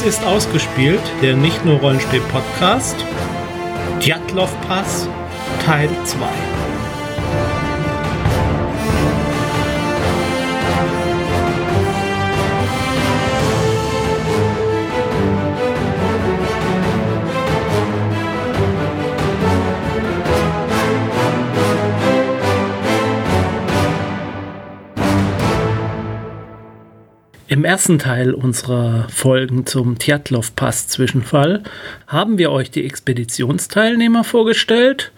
Dies ist ausgespielt, der nicht nur Rollenspiel-Podcast. Djatlov Pass Teil 2. Im ersten Teil unserer Folgen zum Tjatlov-Pass-Zwischenfall haben wir euch die Expeditionsteilnehmer vorgestellt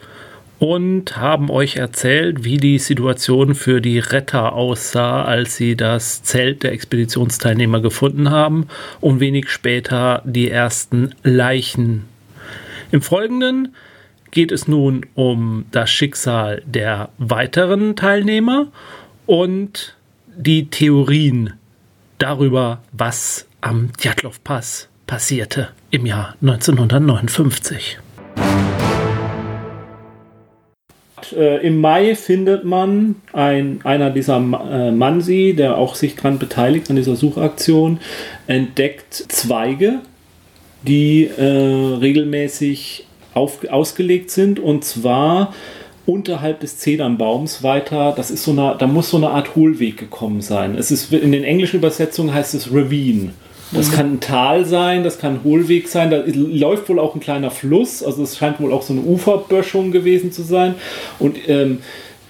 und haben euch erzählt, wie die Situation für die Retter aussah, als sie das Zelt der Expeditionsteilnehmer gefunden haben und wenig später die ersten Leichen. Im Folgenden geht es nun um das Schicksal der weiteren Teilnehmer und die Theorien darüber, was am Djatlov Pass passierte im Jahr 1959. Äh, Im Mai findet man ein, einer dieser äh, Mansi, der auch sich daran beteiligt an dieser Suchaktion, entdeckt Zweige, die äh, regelmäßig auf, ausgelegt sind und zwar unterhalb des Zedernbaums weiter, das ist so eine, da muss so eine Art Hohlweg gekommen sein. Es ist in den englischen Übersetzungen heißt es Ravine. Das mhm. kann ein Tal sein, das kann ein Hohlweg sein, da läuft wohl auch ein kleiner Fluss, also es scheint wohl auch so eine Uferböschung gewesen zu sein. Und ähm,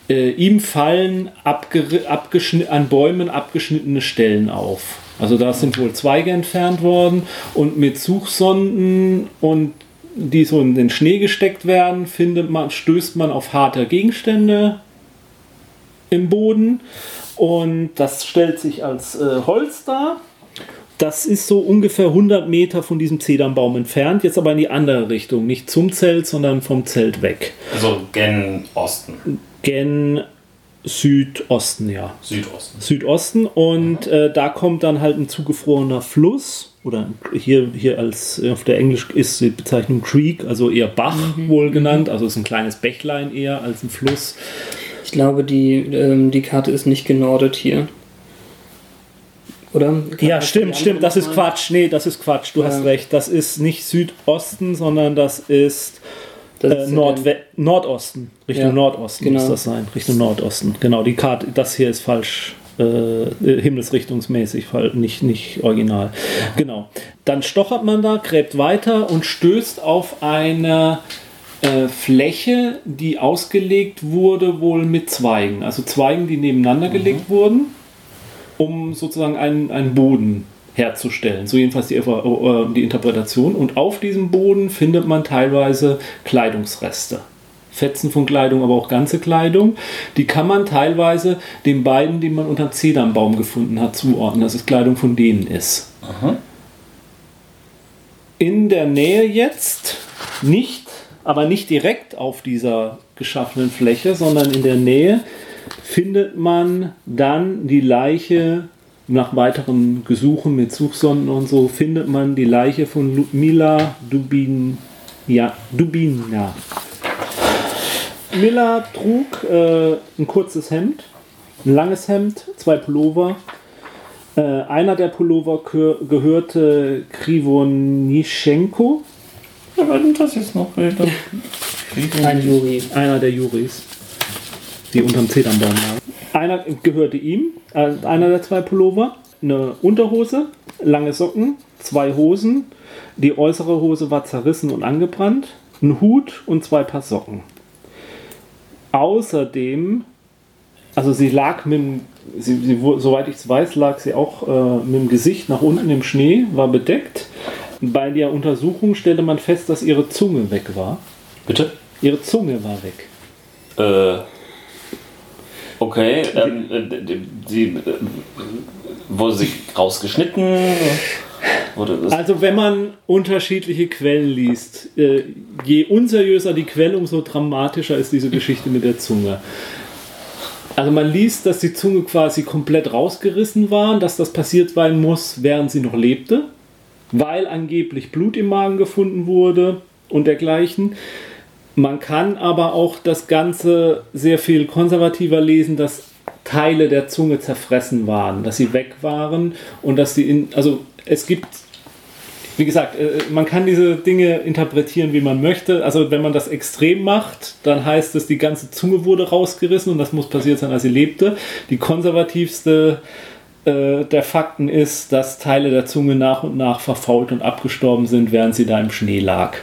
äh, ihm fallen an Bäumen abgeschnittene Stellen auf. Also da sind wohl Zweige entfernt worden und mit Suchsonden und die so in den Schnee gesteckt werden, findet man, stößt man auf harte Gegenstände im Boden und das stellt sich als äh, Holz dar. Das ist so ungefähr 100 Meter von diesem Zedernbaum entfernt, jetzt aber in die andere Richtung, nicht zum Zelt, sondern vom Zelt weg. Also gen Osten. Gen Südosten, ja. Südosten. Südosten und äh, da kommt dann halt ein zugefrorener Fluss oder hier, hier als auf der Englisch ist die Bezeichnung Creek, also eher Bach mhm. wohl genannt, also ist ein kleines Bächlein eher als ein Fluss. Ich glaube, die, ähm, die Karte ist nicht genordet hier. Oder? ja, stimmt, stimmt, das ist mal? Quatsch. Nee, das ist Quatsch, du ja. hast recht. Das ist nicht Südosten, sondern das ist, das äh, ist Nordwe Nordosten. Richtung ja, Nordosten genau. muss das sein. Richtung Nordosten. Genau, die Karte, das hier ist falsch äh, himmelsrichtungsmäßig, nicht, nicht original. Genau. Dann stochert man da, gräbt weiter und stößt auf eine äh, Fläche, die ausgelegt wurde, wohl mit Zweigen. Also Zweigen, die nebeneinander mhm. gelegt wurden, um sozusagen einen, einen Boden herzustellen. So jedenfalls die, äh, die Interpretation. Und auf diesem Boden findet man teilweise Kleidungsreste. Fetzen von Kleidung, aber auch ganze Kleidung. Die kann man teilweise den beiden, die man unter dem Zedernbaum gefunden hat, zuordnen, dass es Kleidung von denen ist. Aha. In der Nähe jetzt, nicht, aber nicht direkt auf dieser geschaffenen Fläche, sondern in der Nähe findet man dann die Leiche nach weiteren Gesuchen mit Suchsonden und so findet man die Leiche von Mila Dubin, ja, Dubina. Miller trug äh, ein kurzes Hemd, ein langes Hemd, zwei Pullover. Äh, einer der Pullover gehörte Krivonischenko. Wer war denn das jetzt noch? Ein Juri. Einer der Juris, die unterm Zedernbaum waren. Einer gehörte ihm, äh, einer der zwei Pullover. Eine Unterhose, lange Socken, zwei Hosen. Die äußere Hose war zerrissen und angebrannt. Ein Hut und zwei Paar Socken. Außerdem, also sie lag mit dem, sie, sie, soweit ich es weiß, lag sie auch äh, mit dem Gesicht nach unten im Schnee, war bedeckt. Bei der Untersuchung stellte man fest, dass ihre Zunge weg war. Bitte? Ihre Zunge war weg. Äh. Okay, ähm, äh, sie, äh, wurde sie rausgeschnitten? Also wenn man unterschiedliche Quellen liest, äh, je unseriöser die Quelle, umso dramatischer ist diese Geschichte mit der Zunge. Also man liest, dass die Zunge quasi komplett rausgerissen war, dass das passiert sein muss, während sie noch lebte, weil angeblich Blut im Magen gefunden wurde und dergleichen. Man kann aber auch das Ganze sehr viel konservativer lesen, dass Teile der Zunge zerfressen waren, dass sie weg waren und dass sie in, also es gibt wie gesagt, äh, man kann diese Dinge interpretieren, wie man möchte. Also wenn man das extrem macht, dann heißt es, die ganze Zunge wurde rausgerissen und das muss passiert sein, als sie lebte. Die konservativste äh, der Fakten ist, dass Teile der Zunge nach und nach verfault und abgestorben sind, während sie da im Schnee lag.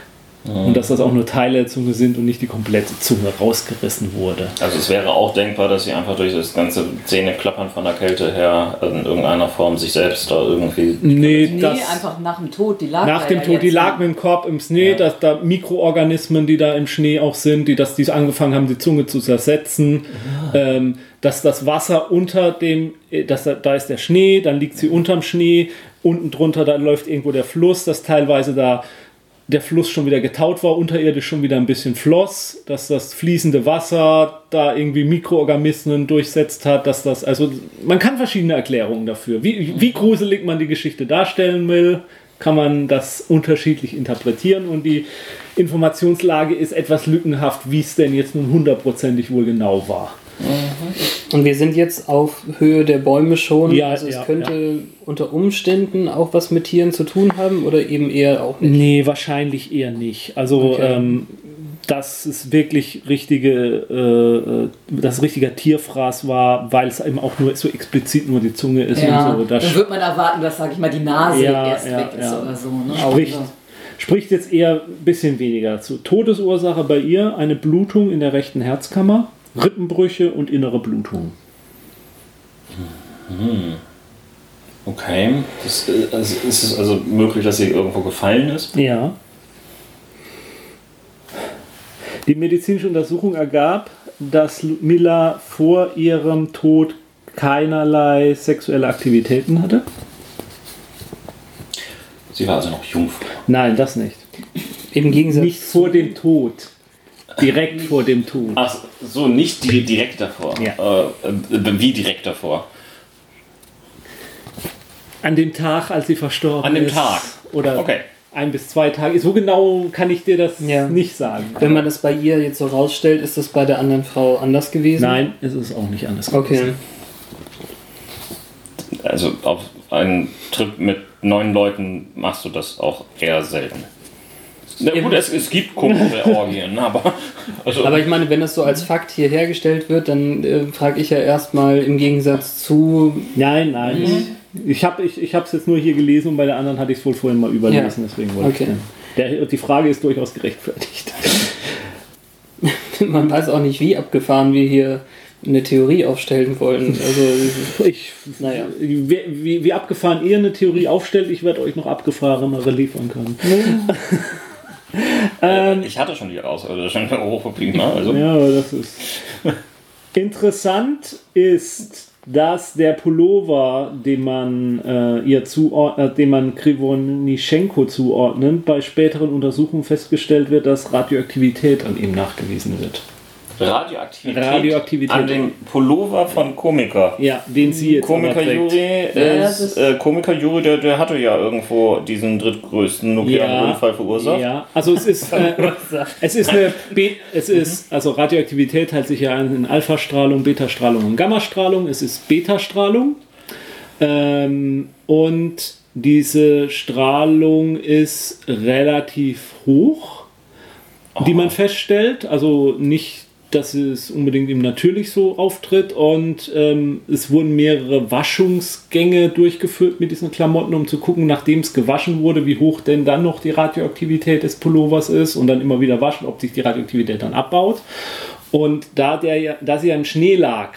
Und dass das auch nur Teile der Zunge sind und nicht die komplette Zunge rausgerissen wurde. Also es wäre auch denkbar, dass sie einfach durch das ganze Zähneklappern von der Kälte her in irgendeiner Form sich selbst da irgendwie... Nee, Nee, das, einfach nach dem Tod. Die lag nach dem ja Tod, die lag mit dem Korb im Schnee, Ja. dass da Mikroorganismen, die da im Schnee auch sind, die das, die angefangen haben, die Zunge zu zersetzen, ähm, dass das Wasser unter dem, äh, dass da, da ist der Schnee, dann liegt sie unterm Schnee, unten drunter, da läuft irgendwo der Fluss, dass teilweise da der Fluss schon wieder getaut war, unterirdisch schon wieder ein bisschen floss, dass das fließende Wasser da irgendwie Mikroorganismen durchsetzt hat, dass das, also man kann verschiedene Erklärungen dafür. Wie, wie gruselig man die Geschichte darstellen will, kann man das unterschiedlich interpretieren und die Informationslage ist etwas lückenhaft, wie es denn jetzt nun hundertprozentig wohl genau war. Und wir sind jetzt auf Höhe der Bäume schon. Ja, also es ja, könnte unter Umständen auch was mit Tieren zu tun haben oder eben eher auch nicht. Nee, wahrscheinlich eher nicht. Also Okay. ähm, dass es wirklich richtige, äh, äh, das richtiger Tierfraß war, weil es eben auch nur so explizit nur die Zunge ist Ja, und so. Das dann wird man erwarten, dass, sag ich mal, die Nase Ja, erst ja, weg ist ja. oder so. Ne? spricht, Also, spricht jetzt eher ein bisschen weniger dazu. Todesursache bei ihr eine Blutung in der rechten Herzkammer, Rippenbrüche und innere Blutung. Okay. Das, äh, also ist es also möglich, dass sie irgendwo gefallen ist? Ja. Die medizinische Untersuchung ergab, dass Miller vor ihrem Tod keinerlei sexuelle Aktivitäten hatte. Sie war also noch Jungfrau. Nein, das nicht. Im Gegensatz Nicht vor dem Tod. Direkt vor dem Tod. Ach so, nicht di- direkt davor. Ja. Äh, äh, wie direkt davor? An dem Tag, als sie verstorben An dem ist. Tag. Oder Okay. ein bis zwei Tage. So genau kann ich dir das Ja. nicht sagen. Wenn man das bei ihr jetzt so rausstellt, ist das bei der anderen Frau anders gewesen? Nein, es ist auch nicht anders. Okay. Also auf einen Trip mit neun Leuten machst du das auch eher selten. Na gut, es, es gibt komische Orgien, aber. Also, Aber ich meine, wenn das so als Fakt hier hergestellt wird, dann äh, frage ich ja erstmal im Gegensatz zu. Nein, nein. Mhm. Ich habe ich, ich es jetzt nur hier gelesen und bei der anderen hatte ich es wohl vorhin mal überlesen, deswegen wollte Okay. ich. Der, die Frage ist durchaus gerechtfertigt. Man weiß auch nicht, wie abgefahren wir hier eine Theorie aufstellen wollen. Also, Ich, Naja. wie, wie, wie abgefahren ihr eine Theorie aufstellt, ich werde euch noch abgefahrenere liefern können. Ähm, ich hatte schon die raus, also schon hochgeblieben, ne? Also, ja, aber das ist. Interessant ist, dass der Pullover, den man äh, ihr zuordnet, den man Krivonischenko zuordnet, bei späteren Untersuchungen festgestellt wird, dass Radioaktivität an ihm nachgewiesen wird. Radioaktivität, Radioaktivität. an dem Pullover von Komiker. Ja, den sie jetzt Komiker. Juri, Ja, ist, ist- äh, Komiker Juri, der, der hatte ja irgendwo diesen drittgrößten nuklearen Unfall verursacht. Ja, also es ist, äh, es ist eine, Be es ist, also Radioaktivität teilt sich ja in Alpha-Strahlung, Beta-Strahlung und Gamma-Strahlung. Es ist Beta-Strahlung ähm, und diese Strahlung ist relativ hoch, die man feststellt. Also nicht, dass es unbedingt ihm natürlich so auftritt und ähm, es wurden mehrere Waschungsgänge durchgeführt mit diesen Klamotten, um zu gucken, nachdem es gewaschen wurde, wie hoch denn dann noch die Radioaktivität des Pullovers ist und dann immer wieder waschen, ob sich die Radioaktivität dann abbaut. Und da, der, ja- da sie ja im Schnee lag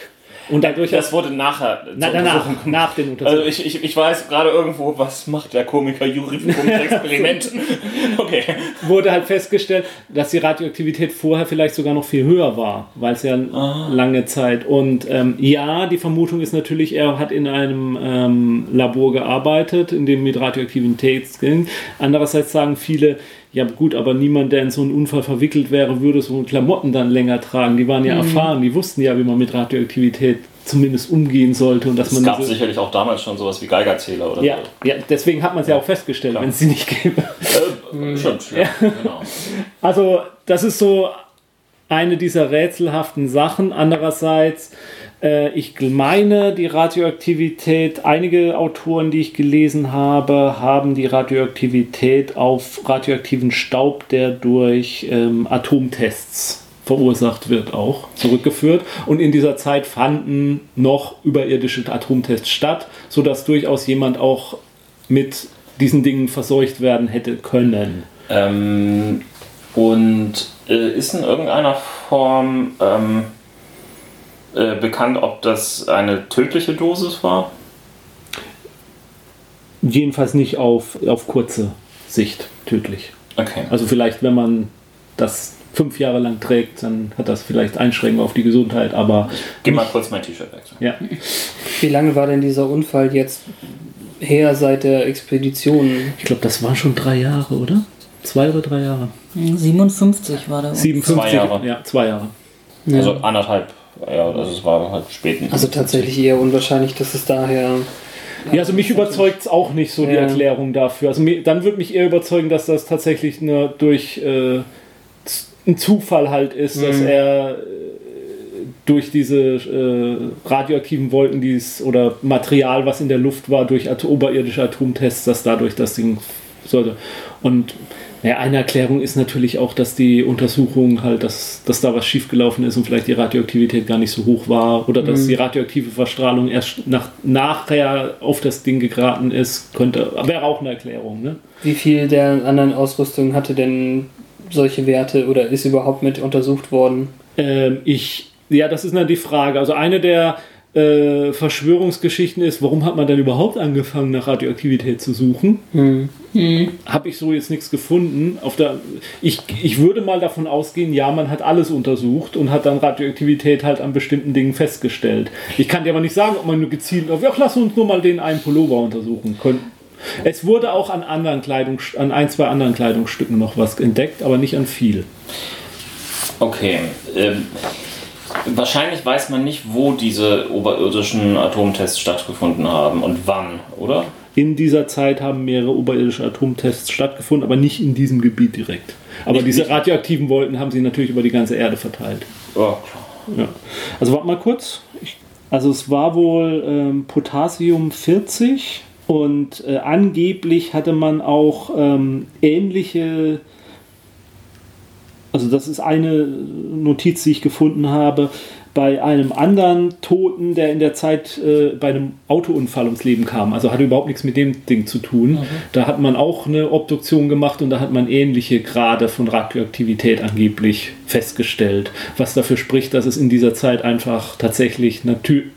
und dadurch Das wurde nachher. na, danach, Untersuchung nach den Untersuchungen. Also ich, ich, ich weiß gerade irgendwo, was macht der Komiker Juri für komische Experimente. okay. wurde halt festgestellt, dass die Radioaktivität vorher vielleicht sogar noch viel höher war, weil es ja lange Zeit. Und ähm, ja, die Vermutung ist natürlich, er hat in einem ähm, Labor gearbeitet, in dem mit Radioaktivität ging. Andererseits sagen viele, ja gut, aber niemand, der in so einen Unfall verwickelt wäre, würde so Klamotten dann länger tragen. Die waren ja erfahren, die wussten ja, wie man mit Radioaktivität zumindest umgehen sollte und dass Es man gab sicherlich auch damals schon sowas wie Geigerzähler oder ja, ja, deswegen hat man es ja auch festgestellt, wenn es sie nicht gäbe. so. Äh, stimmt, ja. genau. Also, das ist so eine dieser rätselhaften Sachen. Andererseits ich meine, die Radioaktivität, einige Autoren, die ich gelesen habe, haben die Radioaktivität auf radioaktiven Staub, der durch ähm, Atomtests verursacht wird, auch zurückgeführt. Und in dieser Zeit fanden noch überirdische Atomtests statt, sodass durchaus jemand auch mit diesen Dingen verseucht werden hätte können. Ähm, und äh, ist in irgendeiner Form ähm, äh, bekannt, ob das eine tödliche Dosis war? Jedenfalls nicht auf, auf kurze Sicht tödlich. Okay. Also vielleicht, wenn man das fünf Jahre lang trägt, dann hat das vielleicht Einschränkungen auf die Gesundheit, aber Geh mal kurz mein T-Shirt wechseln. ja. Wie lange war denn dieser Unfall jetzt her seit der Expedition? Ich glaube, das waren schon drei Jahre, oder? Zwei oder drei Jahre? 57 war der. 57, Zwei Jahre. Ja, zwei Jahre. Ja. Also anderthalb. Ja, also es war halt spät. Also tatsächlich eher unwahrscheinlich, dass es daher. Ja, also mich überzeugt es auch nicht so die Ja. Erklärung dafür. Also mir, dann würde mich eher überzeugen, dass das tatsächlich nur durch äh, ein Zufall halt ist, dass Mhm. er äh, durch diese äh, radioaktiven Wolken dies, oder Material, was in der Luft war, durch At oberirdische Atomtests, dass dadurch das Ding sollte. Und ja, eine Erklärung ist natürlich auch, dass die Untersuchung halt, dass, dass da was schiefgelaufen ist und vielleicht die Radioaktivität gar nicht so hoch war oder dass die radioaktive Verstrahlung erst nach, nachher auf das Ding geraten ist, könnte, wäre auch eine Erklärung, ne? Wie viel der anderen Ausrüstung hatte denn solche Werte oder ist überhaupt mit untersucht worden? Ähm, ich, ja, das ist dann die Frage. Also eine der äh, Verschwörungsgeschichten ist, warum hat man dann überhaupt angefangen, nach Radioaktivität zu suchen? Hm. Habe ich so jetzt nichts gefunden. Auf der, ich, ich würde mal davon ausgehen, ja, man hat alles untersucht und hat dann Radioaktivität halt an bestimmten Dingen festgestellt. Ich kann dir aber nicht sagen, ob man nur gezielt, ach, lass uns nur mal den einen Pullover untersuchen können. Es wurde auch an anderen Kleidung, an ein, zwei anderen Kleidungsstücken noch was entdeckt, aber nicht an viel. Okay. Ähm, wahrscheinlich weiß man nicht, wo diese oberirdischen Atomtests stattgefunden haben und wann, oder? In dieser Zeit haben mehrere oberirdische Atomtests stattgefunden, aber nicht in diesem Gebiet direkt. Aber Nicht- diese nicht- radioaktiven Wolken haben sie natürlich über die ganze Erde verteilt. Klar. Ja. Also warte mal kurz. Ich, also es war wohl ähm, Potassium 40 und äh, angeblich hatte man auch ähm, ähnliche, also das ist eine Notiz, die ich gefunden habe, bei einem anderen Toten, der in der Zeit äh, bei einem Autounfall ums Leben kam. Also hatte überhaupt nichts mit dem Ding zu tun. Da hat man auch eine Obduktion gemacht und da hat man ähnliche Grade von Radioaktivität angeblich festgestellt. Was dafür spricht, dass es in dieser Zeit einfach tatsächlich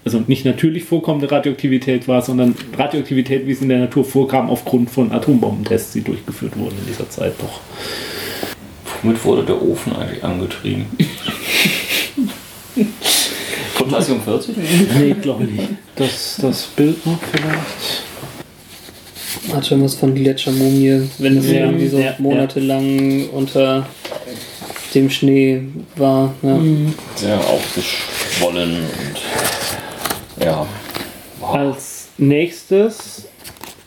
also nicht natürlich vorkommende Radioaktivität war, sondern Radioaktivität, wie es in der Natur vorkam, aufgrund von Atombombentests, die durchgeführt wurden in dieser Zeit doch. Womit wurde der Ofen eigentlich angetrieben? Potassium 40? Nee, glaube ich nicht. Das, das Bild noch vielleicht. Hat schon was von Gletschermumie, wenn es Ja, irgendwie so ja, ja. monatelang unter dem Schnee war. Ja. Sehr aufgeschwollen und ja. Als nächstes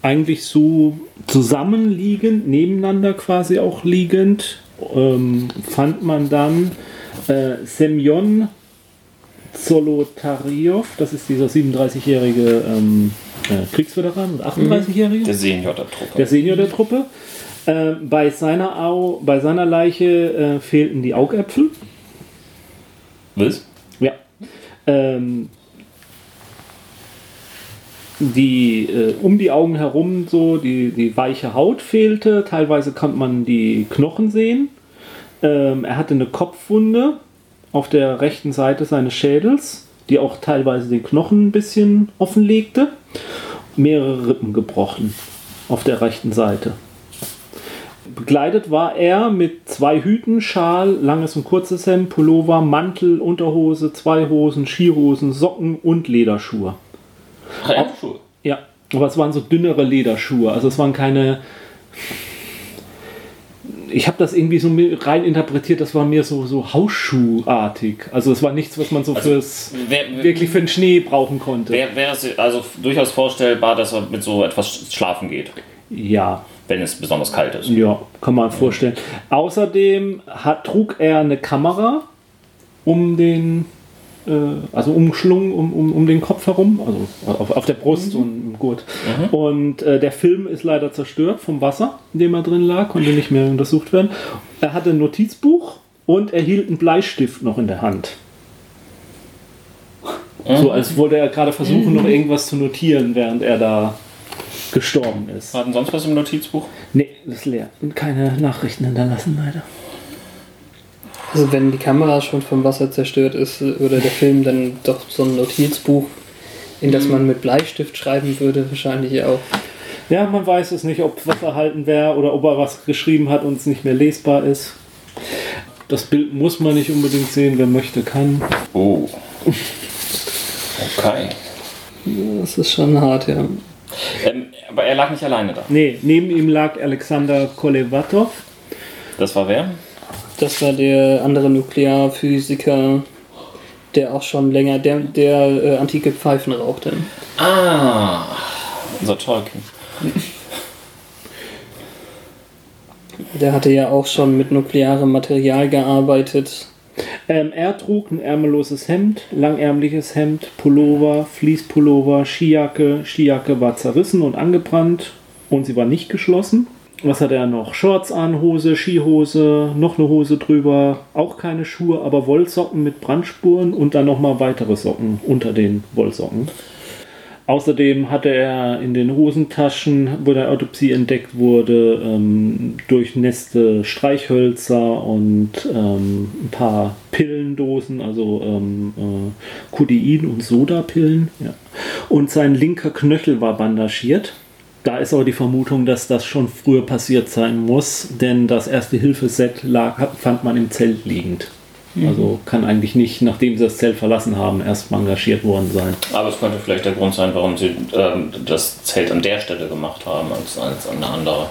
eigentlich so zusammenliegend, nebeneinander quasi auch liegend, ähm, fand man dann äh, Semyon Zolotariov, das ist dieser 37-jährige ähm, äh, Kriegsveteran und 38-jährige. Der Senior der Truppe. der Senior der Truppe. Äh, bei, seiner Au, bei seiner Leiche äh, fehlten die Augäpfel. Was? Ja. Ähm, die äh, um die Augen herum so die, die weiche Haut fehlte. Teilweise konnte man die Knochen sehen. Ähm, er hatte eine Kopfwunde auf der rechten Seite seines Schädels, die auch teilweise den Knochen ein bisschen offenlegte. Mehrere Rippen gebrochen auf der rechten Seite. Begleitet war er mit zwei Hüten, Schal, langes und kurzes Hemd, Pullover, Mantel, Unterhose, zwei Hosen, Skihosen, Socken und Lederschuhe. Handschuhe. Ja, aber es waren so dünnere Lederschuhe. Also es waren keine. Ich habe das irgendwie so rein interpretiert, das war mir so, so Hausschuhartig. Also es war nichts, was man so Also, fürs Wer, wer, wirklich für den Schnee brauchen konnte. Wäre wär es also durchaus vorstellbar, dass er mit so etwas schlafen geht, Ja, wenn es besonders kalt ist. ja, kann man vorstellen. Außerdem hat, trug er eine Kamera um den also umschlungen um, um, um den Kopf herum, also auf, auf der Brust und im Gurt. Und äh, der Film ist leider zerstört vom Wasser, in dem er drin lag, konnte nicht mehr untersucht werden. Er hatte ein Notizbuch und er hielt einen Bleistift noch in der Hand. So als wollte er gerade versuchen, noch irgendwas zu notieren, während er da gestorben ist. Hatten sonst was im Notizbuch? Nee, das ist leer. Und keine Nachrichten hinterlassen, leider. Also wenn die Kamera schon vom Wasser zerstört ist oder der Film, dann doch so ein Notizbuch, in das man mit Bleistift schreiben würde, wahrscheinlich auch. Ja, man weiß es nicht, ob was erhalten wäre oder ob er was geschrieben hat und es nicht mehr lesbar ist. Das Bild muss man nicht unbedingt sehen, wer möchte, kann. Oh. Okay. Das ist schon hart, ja. Ähm, aber er lag nicht alleine da. Nee, neben ihm lag Alexander Kolevatov. Das war wer? Das war der andere Nuklearphysiker, der auch schon länger, der, der äh, antike Pfeifen rauchte. Ah, unser Tolkien. Der hatte ja auch schon mit nuklearem Material gearbeitet. Ähm, er trug ein ärmelloses Hemd, langärmliches Hemd, Pullover, Fließpullover, Skijacke. Skijacke war zerrissen und angebrannt und sie war nicht geschlossen. Was hat er noch? Shorts an, Hose, Skihose, noch eine Hose drüber, auch keine Schuhe, aber Wollsocken mit Brandspuren und dann nochmal weitere Socken unter den Wollsocken. Außerdem hatte er in den Hosentaschen, wo der Autopsie entdeckt wurde, ähm, durchnässte Streichhölzer und ähm, ein paar Pillendosen, also ähm, äh, Codein- und Sodapillen. Ja. Und sein linker Knöchel war bandagiert. Da ist aber die Vermutung, dass das schon früher passiert sein muss, denn das erste Hilfeset lag, fand man im Zelt liegend. Also kann eigentlich nicht, nachdem sie das Zelt verlassen haben, erst mal engagiert worden sein. Aber es könnte vielleicht der Grund sein, warum sie ähm, das Zelt an der Stelle gemacht haben, als, als an eine andere.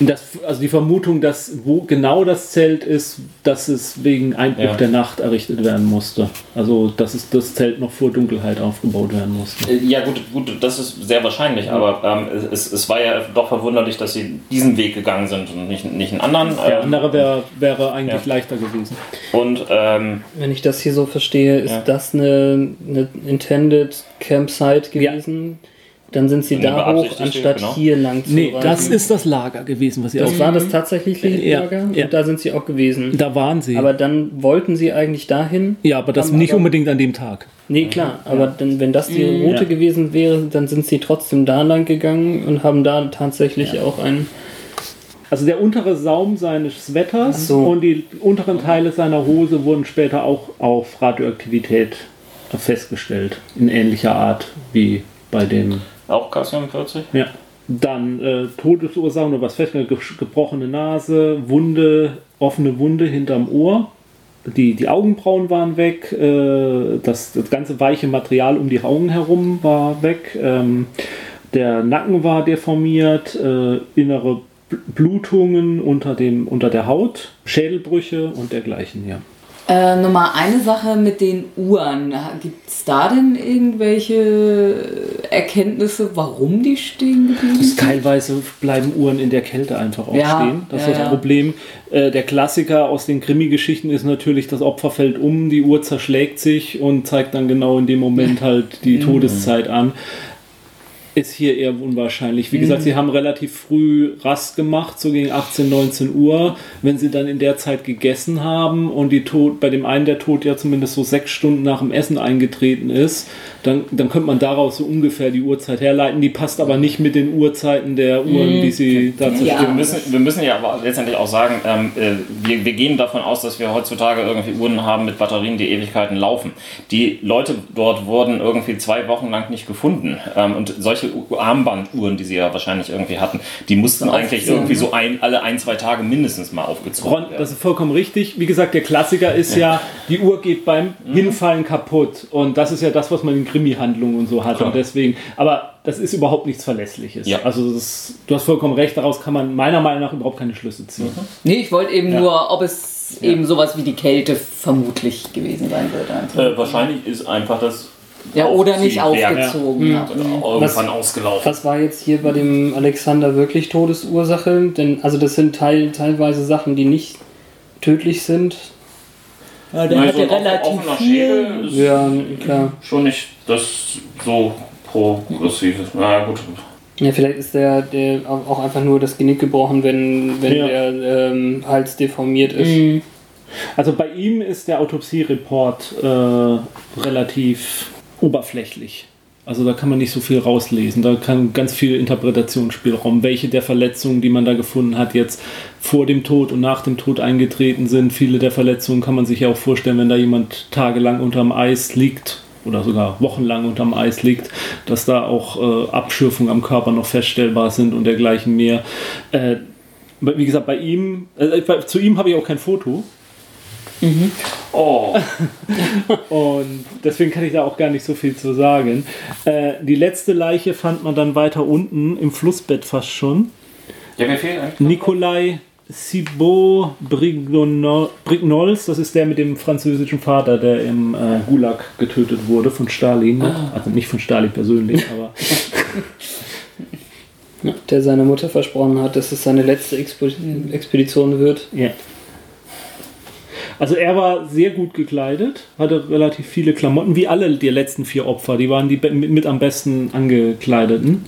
Das, also die Vermutung, dass wo genau das Zelt ist, dass es wegen Einbruch Ja. der Nacht errichtet werden musste. Also dass es das Zelt noch vor Dunkelheit aufgebaut werden musste. Äh, Ja, gut, gut, das ist sehr wahrscheinlich, aber ähm, es, es war ja doch verwunderlich, dass sie diesen Weg gegangen sind und nicht, nicht einen anderen. Der ähm, andere wär, wäre eigentlich Ja. leichter gewesen. Und ähm, Wenn ich das hier so verstehe, ist Ja. das eine, eine Intended Campsite gewesen. Dann sind sie da hoch, anstatt genau. hier lang zu Nee, reisen. das ist das Lager gewesen, was sie das war das tatsächliche Ja, Lager ja. und da sind sie auch gewesen. Da waren sie. Aber dann wollten sie eigentlich dahin. ja, aber das nicht aber- unbedingt an dem Tag. Nee, klar, aber dann, wenn das die Mhm. Route Ja. gewesen wäre, dann sind sie trotzdem da lang gegangen und haben da tatsächlich auch einen. Also der untere Saum seines Wetters so. und die unteren Teile seiner Hose wurden später auch auf Radioaktivität festgestellt. In ähnlicher Art wie bei dem auch Cassium 40? Ja. Dann äh, Todesursachen oder was fest, ge gebrochene Nase, Wunde, offene Wunde hinterm Ohr. Die, die Augenbrauen waren weg, äh, das, das ganze weiche Material um die Augen herum war weg, ähm, der Nacken war deformiert, äh, innere Bl- Blutungen unter, dem, unter der Haut, Schädelbrüche und dergleichen, ja. Äh, nochmal eine Sache mit den Uhren. Gibt es da denn irgendwelche Erkenntnisse, warum die stehen geblieben sind? Teilweise bleiben Uhren in der Kälte einfach auch Ja, stehen. Das ja, ist das ja. Problem. Äh, der Klassiker aus den Krimi-Geschichten ist natürlich, das Opfer fällt um, die Uhr zerschlägt sich und zeigt dann genau in dem Moment halt die Todeszeit an. Ist hier eher unwahrscheinlich. Wie gesagt, sie haben relativ früh Rast gemacht, so gegen 18, 19 Uhr. Wenn sie dann in der Zeit gegessen haben und die Tod, bei dem einen der Tod ja zumindest so sechs Stunden nach dem Essen eingetreten ist, dann, dann könnte man daraus so ungefähr die Uhrzeit herleiten. Die passt aber nicht mit den Uhrzeiten der Uhren, wie sie dazu Ja. Wir stehen. müssen, wir müssen ja aber letztendlich auch sagen, ähm, äh, wir, wir gehen davon aus, dass wir heutzutage irgendwie Uhren haben mit Batterien, die Ewigkeiten laufen. Die Leute dort wurden irgendwie zwei Wochen lang nicht gefunden. Ähm, und solche U- Armbanduhren, die sie ja wahrscheinlich irgendwie hatten, die mussten eigentlich irgendwie ne? so ein, alle ein, zwei Tage mindestens mal aufgezogen werden. das ist vollkommen richtig. Wie gesagt, der Klassiker ist ja, die Uhr geht beim Hinfallen kaputt. Und das ist ja das, was man in Krimi-Handlungen und so hat. Klar. Und deswegen, aber das ist überhaupt nichts Verlässliches. Ja. Also das, du hast vollkommen recht, daraus kann man meiner Meinung nach überhaupt keine Schlüsse ziehen. Nee, ich wollte eben Ja. nur, ob es eben sowas wie die Kälte vermutlich gewesen sein wird. einfach. Äh, wahrscheinlich ist einfach das ja, oder nicht aufgezogen. hat. irgendwann Was- ausgelaufen. Was war jetzt hier bei dem Alexander wirklich Todesursache? Denn, also das sind teil, teilweise Sachen, die nicht tödlich sind. Ja, der hatte so offen- relativ viel. Ist Ja, klar. schon nicht das so progressive. Na gut. Ja, vielleicht ist der, der auch einfach nur das Genick gebrochen, wenn, wenn Ja. der ähm, Hals deformiert ist. Mhm. Also bei ihm ist der Autopsiereport äh, relativ oberflächlich. Also da kann man nicht so viel rauslesen. Da kann ganz viel Interpretationsspielraum. Welche der Verletzungen, die man da gefunden hat, jetzt vor dem Tod und nach dem Tod eingetreten sind. Viele der Verletzungen kann man sich ja auch vorstellen, wenn da jemand tagelang unterm Eis liegt oder sogar wochenlang unterm Eis liegt, dass da auch äh, Abschürfungen am Körper noch feststellbar sind und dergleichen mehr. Äh, wie gesagt, bei ihm, äh, zu ihm habe ich auch kein Foto. Oh, Und deswegen kann ich da auch gar nicht so viel zu sagen. Äh, die letzte Leiche fand man dann weiter unten im Flussbett fast schon. ja, mir fehlt eigentlich. Nikolai Thibaut Brigno- Brignoles, das ist der mit dem französischen Vater, der im äh, Gulag getötet wurde von Stalin. Also nicht von Stalin persönlich, aber Der seiner Mutter versprochen hat, dass es seine letzte Expo Expedition wird. ja. Also er war sehr gut gekleidet, hatte relativ viele Klamotten, wie alle die letzten vier Opfer. Die waren die mit, am besten angekleideten.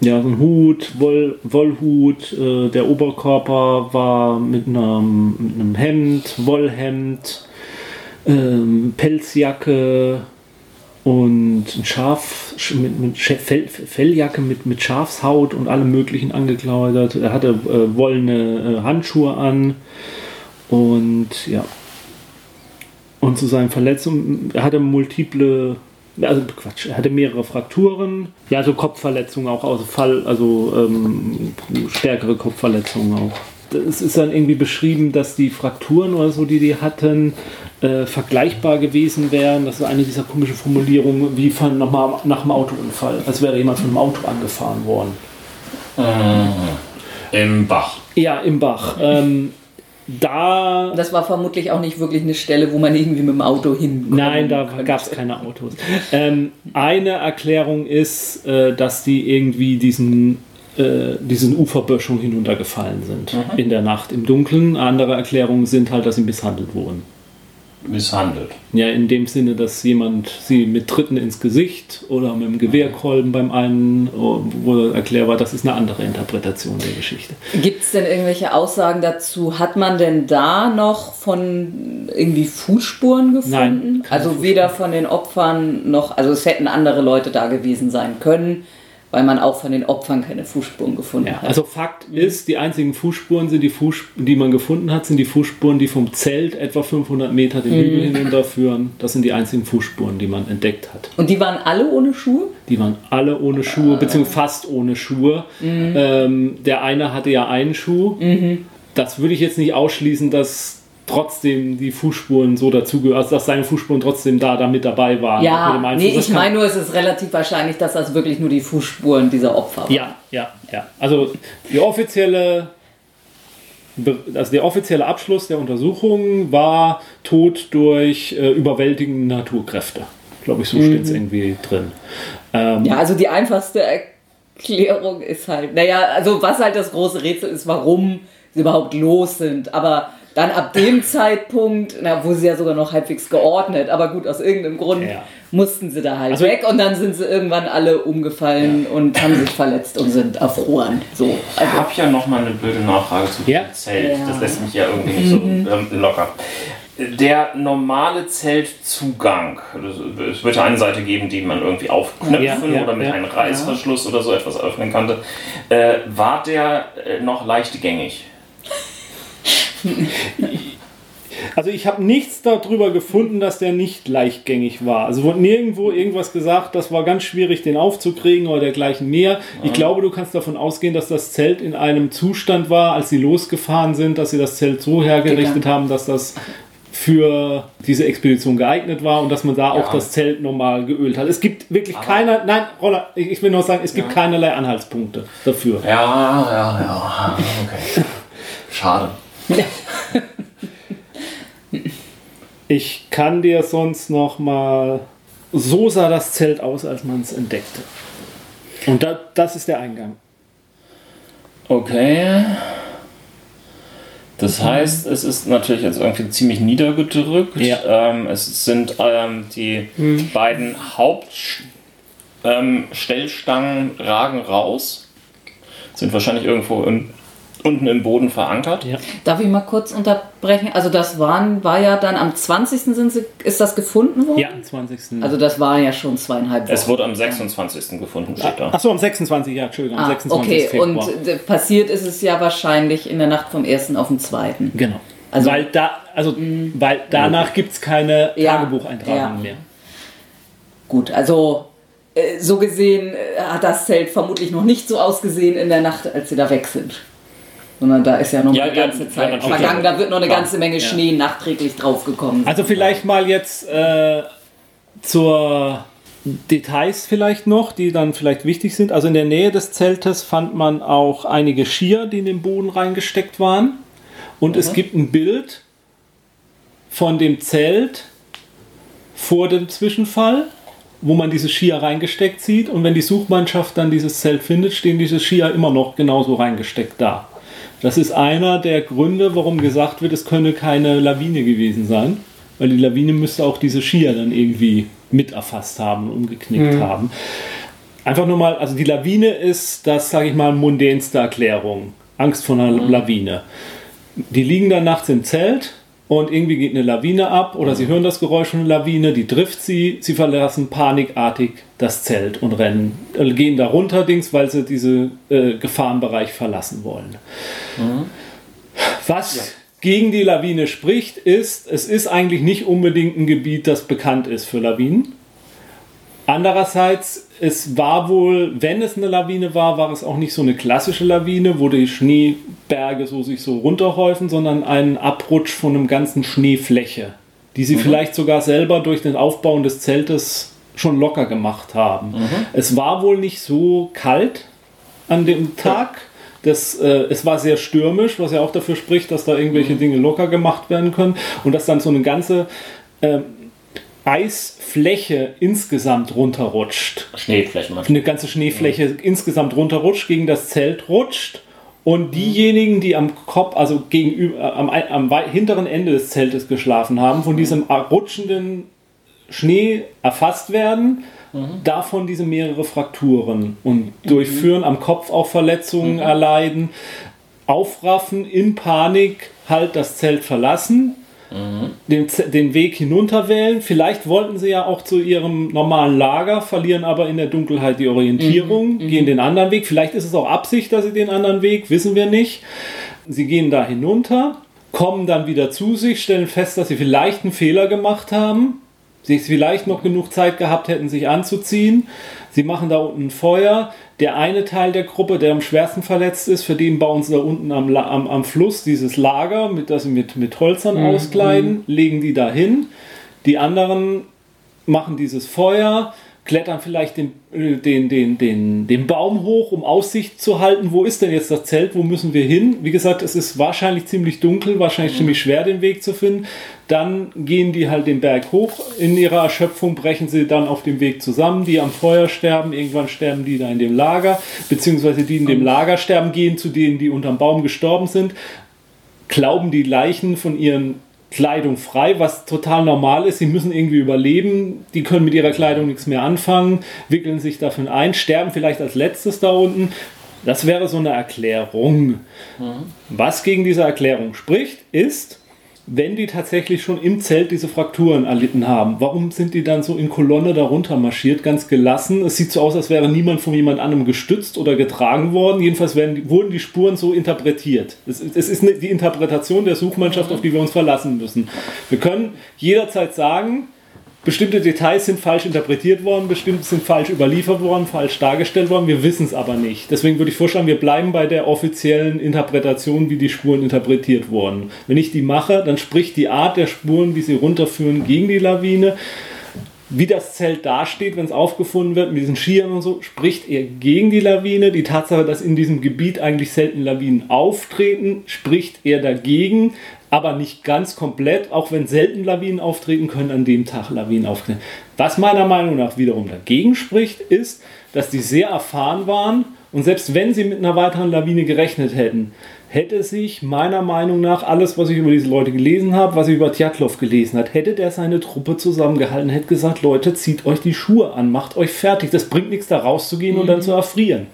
Ja, so ein Hut, Woll, Wollhut, äh, der Oberkörper war mit einem, mit einem Hemd, Wollhemd, ähm, Pelzjacke und ein Schaf, sch- mit, mit Fell, Felljacke mit, mit Schafshaut und allem möglichen angekleidet. Er hatte äh, wollene äh, Handschuhe an und ja. Und zu seinen Verletzungen, er hatte multiple, also Quatsch, er hatte mehrere Frakturen, ja, so Kopfverletzungen auch, also Fall, also ähm, stärkere Kopfverletzungen auch. Es ist dann irgendwie beschrieben, dass die Frakturen oder so, die die hatten, äh, vergleichbar gewesen wären. Das ist eine dieser komischen Formulierungen, wie von nochmal nach einem Autounfall, als wäre jemand von einem Auto angefahren worden. Im Bach. Ja, im Bach. Ähm, da Das war vermutlich auch nicht wirklich eine Stelle, wo man irgendwie mit dem Auto hin. Nein, da gab es keine Autos. Ähm, eine Erklärung ist, äh, dass die irgendwie diesen, äh, diesen Uferböschung hinuntergefallen sind in der Nacht im Dunkeln. Andere Erklärungen sind halt, dass sie misshandelt wurden. Misshandelt. Ja, in dem Sinne, dass jemand sie mit Tritten ins Gesicht oder mit dem Gewehrkolben beim einen, wo erklärt war, das ist eine andere Interpretation der Geschichte. Gibt es denn irgendwelche Aussagen dazu? Hat man denn da noch von irgendwie Fußspuren gefunden? Nein, also weder von den Opfern noch, also es hätten andere Leute da gewesen sein können, weil man auch von den Opfern keine Fußspuren gefunden Ja, hat. also Fakt ist, die einzigen Fußspuren sind die Fußspuren, die man gefunden hat, sind die Fußspuren, die vom Zelt etwa 500 Meter den Hügel hinunterführen. Das sind die einzigen Fußspuren, die man entdeckt hat. Und die waren alle ohne Schuhe? Die waren alle ohne Schuhe, beziehungsweise fast ohne Schuhe. Ähm, der eine hatte ja einen Schuh. Das würde ich jetzt nicht ausschließen, dass trotzdem die Fußspuren so dazugehören, also dass seine Fußspuren trotzdem da, da mit dabei waren. Ja, nee, ich meine nur, es ist relativ wahrscheinlich, dass das wirklich nur die Fußspuren dieser Opfer waren. Ja, ja, ja. Also die offizielle, also der offizielle Abschluss der Untersuchung war Tod durch äh, überwältigende Naturkräfte. Glaube ich, so steht es irgendwie drin. Ähm, Ja, also die einfachste Erklärung ist halt, naja, also was halt das große Rätsel ist, warum sie überhaupt los sind. Aber dann ab dem Zeitpunkt, na, wo sie ja sogar noch halbwegs geordnet, aber gut, aus irgendeinem Grund Ja. mussten sie da halt Also- weg und dann sind sie irgendwann alle umgefallen und haben sich verletzt und sind erfroren. So, Ich also habe ja noch mal eine blöde Nachfrage zu Ja. dem Zelt. Ja. Das lässt mich ja irgendwie nicht so ähm, locker. Der normale Zeltzugang, es wird ja eine Seite geben, die man irgendwie aufknöpfen Ja, ja, oder mit ja. einem Reißverschluss oder so etwas öffnen konnte. Äh, war der äh, noch leicht gängig? Also ich habe nichts darüber gefunden, dass der nicht leichtgängig war. Also wurde nirgendwo irgendwas gesagt, das war ganz schwierig, den aufzukriegen oder dergleichen mehr. Ich glaube, du kannst davon ausgehen, dass das Zelt in einem Zustand war, als sie losgefahren sind, dass sie das Zelt so hergerichtet haben, dass das für diese Expedition geeignet war und dass man da auch das Zelt nochmal geölt hat. Es gibt wirklich keiner, nein, Roller, ich ich will nur sagen, es gibt keinerlei Anhaltspunkte dafür. Ja, ja, ja. Okay. Schade. Ich kann dir sonst noch mal. So sah das Zelt aus, als man es entdeckte. Und da, das ist der Eingang. Okay. Das heißt, es ist natürlich jetzt irgendwie ziemlich niedergedrückt. Ja. Ähm, es sind ähm, die beiden Hauptstellstangen ragen raus. Sind wahrscheinlich irgendwo in, unten im Boden verankert. Ja. Darf ich mal kurz unterbrechen? Also das waren, war ja dann am 20. Sind sie, ist das gefunden worden? Ja, am 20. Also das waren ja schon zweieinhalb Wochen. Es wurde am 26. gefunden, steht da. Achso, am 26. Ja, Entschuldigung, am ah, 26. okay, Februar. und äh, passiert ist es ja wahrscheinlich in der Nacht vom 1. auf den 2. Genau. Also- weil, da, also, weil danach gibt es keine Ja, Tagebucheintragungen ja. mehr. Gut, also äh, so gesehen äh, hat das Zelt vermutlich noch nicht so ausgesehen in der Nacht, als sie da weg sind. Sondern da ist ja noch Ja, eine ja, ganze ja, Zeit natürlich. vergangen, da wird noch eine ganze Menge Schnee nachträglich draufgekommen. Also vielleicht mal jetzt äh, zur Details vielleicht noch, die dann vielleicht wichtig sind. Also in der Nähe des Zeltes fand man auch einige Skier, die in den Boden reingesteckt waren. Und es gibt ein Bild von dem Zelt vor dem Zwischenfall, wo man diese Skier reingesteckt sieht. Und wenn die Suchmannschaft dann dieses Zelt findet, stehen diese Skier immer noch genauso reingesteckt da. Das ist einer der Gründe, warum gesagt wird, es könne keine Lawine gewesen sein. Weil die Lawine müsste auch diese Skier dann irgendwie mit erfasst haben und umgeknickt haben. Einfach nur mal, also die Lawine ist das, sage ich mal, mundänste Erklärung. Angst vor einer Lawine. Die liegen dann nachts im Zelt und irgendwie geht eine Lawine ab oder sie hören das Geräusch von einer Lawine, die trifft sie, sie verlassen panikartig das Zelt und rennen, äh, gehen da runter, Dings, weil sie diesen äh, Gefahrenbereich verlassen wollen. Was gegen die Lawine spricht, ist, es ist eigentlich nicht unbedingt ein Gebiet, das bekannt ist für Lawinen. Andererseits, es war wohl, wenn es eine Lawine war, war es auch nicht so eine klassische Lawine, wo die Schneeberge so sich so runterhäufen, sondern ein Abrutsch von einem ganzen Schneefläche, die sie vielleicht sogar selber durch den Aufbauen des Zeltes schon locker gemacht haben. Es war wohl nicht so kalt an dem Tag. Das, äh, es war sehr stürmisch, was ja auch dafür spricht, dass da irgendwelche Dinge locker gemacht werden können. Und dass dann so eine ganze ähm, Eisfläche insgesamt runterrutscht. Schneeflächen. Eine ganze Schneefläche insgesamt runterrutscht, gegen das Zelt rutscht. Und diejenigen, die am Kopf, also gegenüber, äh, am, am hinteren Ende des Zeltes geschlafen haben, von diesem rutschenden Schnee erfasst werden, davon diese mehrere Frakturen. Und durchführen, am Kopf auch Verletzungen erleiden, aufraffen, in Panik halt das Zelt verlassen, den, Z- den Weg hinunterwählen. Vielleicht wollten sie ja auch zu ihrem normalen Lager, verlieren aber in der Dunkelheit die Orientierung, gehen den anderen Weg. Vielleicht ist es auch Absicht, dass sie den anderen Weg, wissen wir nicht. Sie gehen da hinunter, kommen dann wieder zu sich, stellen fest, dass sie vielleicht einen Fehler gemacht haben. Sie vielleicht noch genug Zeit gehabt hätten, sich anzuziehen. Sie machen da unten ein Feuer. Der eine Teil der Gruppe, der am schwersten verletzt ist, für den bauen sie da unten am, am, am Fluss dieses Lager, mit, das sie mit, mit Holzern auskleiden, legen die da hin. Die anderen machen dieses Feuer, klettern vielleicht den, äh, den, den, den, den Baum hoch, um Aussicht zu halten. Wo ist denn jetzt das Zelt? Wo müssen wir hin? Wie gesagt, es ist wahrscheinlich ziemlich dunkel, wahrscheinlich ziemlich schwer, den Weg zu finden. Dann gehen die halt den Berg hoch. In ihrer Erschöpfung brechen sie dann auf dem Weg zusammen. Die am Feuer sterben, irgendwann sterben die da in dem Lager, beziehungsweise die in dem Lager sterben, gehen zu denen, die unterm Baum gestorben sind glauben die Leichen von ihren Kleidung frei, was total normal ist. Sie müssen irgendwie überleben. Die können mit ihrer Kleidung nichts mehr anfangen, wickeln sich davon ein, sterben vielleicht als letztes da unten. Das wäre so eine Erklärung. Was gegen diese Erklärung spricht, ist, wenn die tatsächlich schon im Zelt diese Frakturen erlitten haben, warum sind die dann so in Kolonne darunter marschiert, ganz gelassen? Es sieht so aus, als wäre niemand von jemand anderem gestützt oder getragen worden. Jedenfalls werden, wurden die Spuren so interpretiert. Es, es ist eine, die Interpretation der Suchmannschaft, auf die wir uns verlassen müssen. Wir können jederzeit sagen, bestimmte Details sind falsch interpretiert worden, bestimmte sind falsch überliefert worden, falsch dargestellt worden. Wir wissen es aber nicht. Deswegen würde ich vorschlagen, wir bleiben bei der offiziellen Interpretation, wie die Spuren interpretiert wurden. Wenn ich die mache, dann spricht die Art der Spuren, wie sie runterführen, gegen die Lawine. Wie das Zelt dasteht, wenn es aufgefunden wird, mit diesen Skiern und so, spricht eher gegen die Lawine. Die Tatsache, dass in diesem Gebiet eigentlich selten Lawinen auftreten, spricht eher dagegen, aber nicht ganz komplett, auch wenn selten Lawinen auftreten, können an dem Tag Lawinen auftreten. Was meiner Meinung nach wiederum dagegen spricht, ist, dass die sehr erfahren waren und selbst wenn sie mit einer weiteren Lawine gerechnet hätten, hätte sich meiner Meinung nach alles, was ich über diese Leute gelesen habe, was ich über Tjatlov gelesen habe, hätte der seine Truppe zusammengehalten, hätte gesagt, Leute, zieht euch die Schuhe an, macht euch fertig. Das bringt nichts, da rauszugehen und dann zu erfrieren.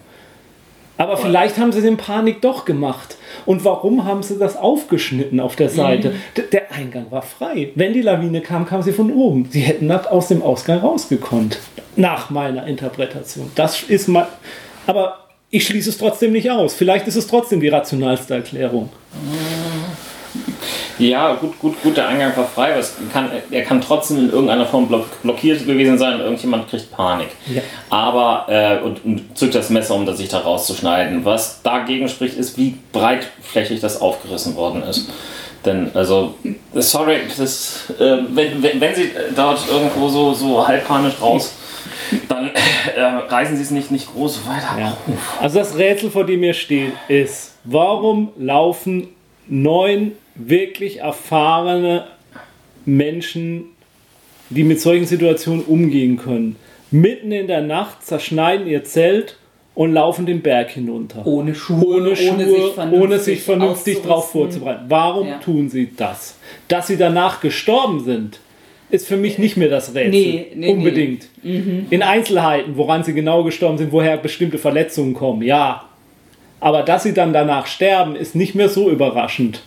Aber vielleicht haben sie in Panik doch gemacht. Und warum haben sie das aufgeschnitten auf der Seite? D- Der Eingang war frei. Wenn die Lawine kam, kam sie von oben. Sie hätten das aus dem Ausgang rausgekonnt. Nach meiner Interpretation. Das ist mal. Aber ich schließe es trotzdem nicht aus. Vielleicht ist es trotzdem die rationalste Erklärung. Ja, gut, gut, gut, der Eingang war frei, aber kann, er kann trotzdem in irgendeiner Form block, blockiert gewesen sein und irgendjemand kriegt Panik. Ja. Aber, äh, und, und zückt das Messer, um das sich da rauszuschneiden. Was dagegen spricht, ist, wie breitflächig das aufgerissen worden ist. Denn, also, sorry, das, äh, wenn, wenn, wenn sie dort irgendwo so, so halb panisch raus, dann äh, reißen sie es nicht, nicht groß weiter. Ja. Also das Rätsel, vor dem ihr steht, ist, warum laufen neun wirklich erfahrene Menschen, die mit solchen Situationen umgehen können, mitten in der Nacht zerschneiden ihr Zelt und laufen den Berg hinunter. Ohne Schuhe, Ohne Schuhe, ohne sich vernünftig, drauf auszurüsten. vorzubereiten. Warum Ja. tun sie das? Dass sie danach gestorben sind, ist für mich nicht mehr das Rätsel. Nee, nee, nee. Unbedingt. In Einzelheiten, woran sie genau gestorben sind, woher bestimmte Verletzungen kommen, ja. Aber dass sie dann danach sterben, ist nicht mehr so überraschend.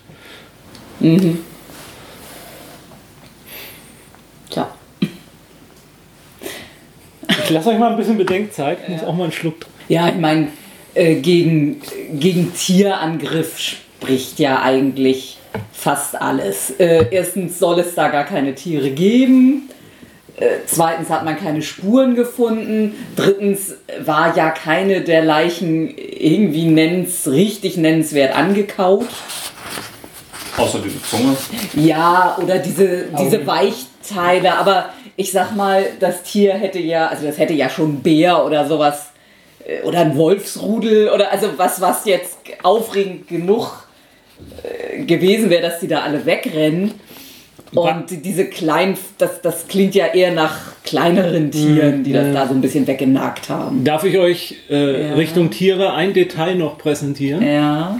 Tja. Ich lasse euch mal ein bisschen Bedenkzeit. Ich muss auch mal einen Schluck. Ja, ich meine, äh, gegen, gegen Tierangriff spricht ja eigentlich fast alles. Äh, erstens soll es da gar keine Tiere geben. Äh, zweitens hat man keine Spuren gefunden. Drittens war ja keine der Leichen irgendwie nennens, richtig nennenswert angekaut. Außer diese Zunge. Ja, oder diese, diese Weichteile, aber ich sag mal, das Tier hätte ja, also das hätte ja schon ein Bär oder sowas, äh, oder ein Wolfsrudel, oder also was, was jetzt aufregend genug äh, gewesen wäre, dass die da alle wegrennen. Und diese kleinen, das, das klingt ja eher nach kleineren Tieren, die das da so ein bisschen weggenagt haben. Darf ich euch äh, Ja. Richtung Tiere ein Detail noch präsentieren? Ja.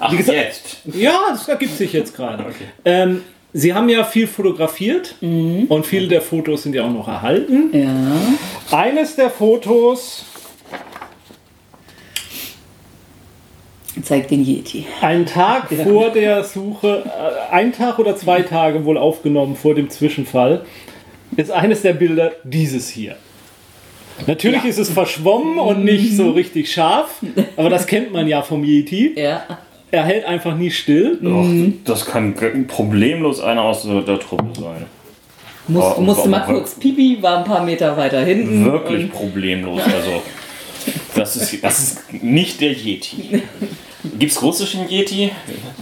Ach, Wie gesagt- jetzt. Ja, das ergibt sich jetzt gerade. Ähm, Sie haben ja viel fotografiert und viele der Fotos sind ja auch noch erhalten. Ja. Eines der Fotos, Zeig den Yeti. einen Tag vor der Suche, äh, ein Tag oder zwei Tage wohl aufgenommen vor dem Zwischenfall, ist eines der Bilder dieses hier. Natürlich ist es verschwommen und nicht so richtig scharf, aber das kennt man ja vom Yeti. Ja. Er hält einfach nie still. Och, das kann problemlos einer aus der, Truppe sein. Muss, Oh, musste oh, mal kurz pipi, war ein paar Meter weiter hinten. Wirklich problemlos. Also, das ist, das ist nicht der Yeti. Gibt es russischen Yeti?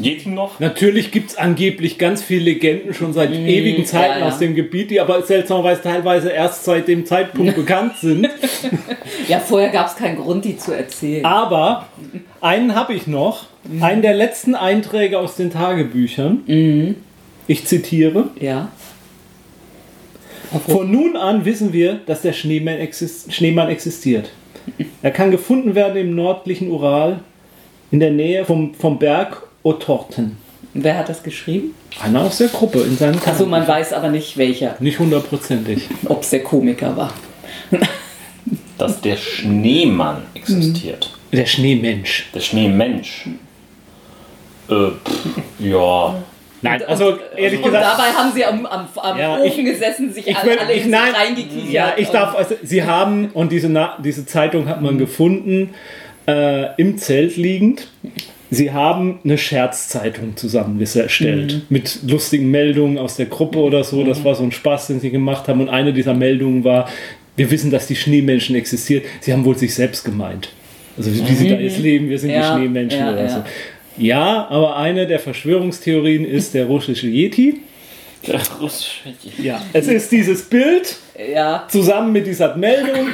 Yeti noch? Natürlich gibt es angeblich ganz viele Legenden schon seit ewigen Zeiten ja, ja. aus dem Gebiet, die aber seltsamerweise teilweise erst seit dem Zeitpunkt bekannt sind. Ja, vorher gab es keinen Grund, die zu erzählen. Aber einen habe ich noch, einen der letzten Einträge aus den Tagebüchern. Ich zitiere. Ja. Von nun an wissen wir, dass der Schneemann, exist Schneemann existiert. Er kann gefunden werden im nördlichen Ural, in der Nähe vom, vom Berg Otorten. Wer hat das geschrieben? Einer aus der Gruppe in seinem Also man weiß aber nicht welcher, Nicht hundertprozentig. ob es der Komiker war. Dass der Schneemann existiert. Der Schneemensch. Der Schneemensch. Äh, pff, ja. Nein, also ehrlich Und gesagt. dabei haben sie am, am, am Ja, Ofen ich- gesessen, sich Ich alle, alle ich, nein, ja, ich und- darf, also, sie haben, und diese, Na diese Zeitung hat man gefunden, äh, im Zelt liegend. Sie haben eine Scherzzeitung zusammengestellt mit lustigen Meldungen aus der Gruppe oder so. Das war so ein Spaß, den sie gemacht haben. Und eine dieser Meldungen war, wir wissen, dass die Schneemenschen existieren. Sie haben wohl sich selbst gemeint. Also wie, wie sie da jetzt leben, wir sind Ja, die Schneemenschen ja, oder ja. so. Ja, aber eine der Verschwörungstheorien ist der russische Yeti. Der russische Yeti. Ja, es ist dieses Bild Ja, zusammen mit dieser Meldung.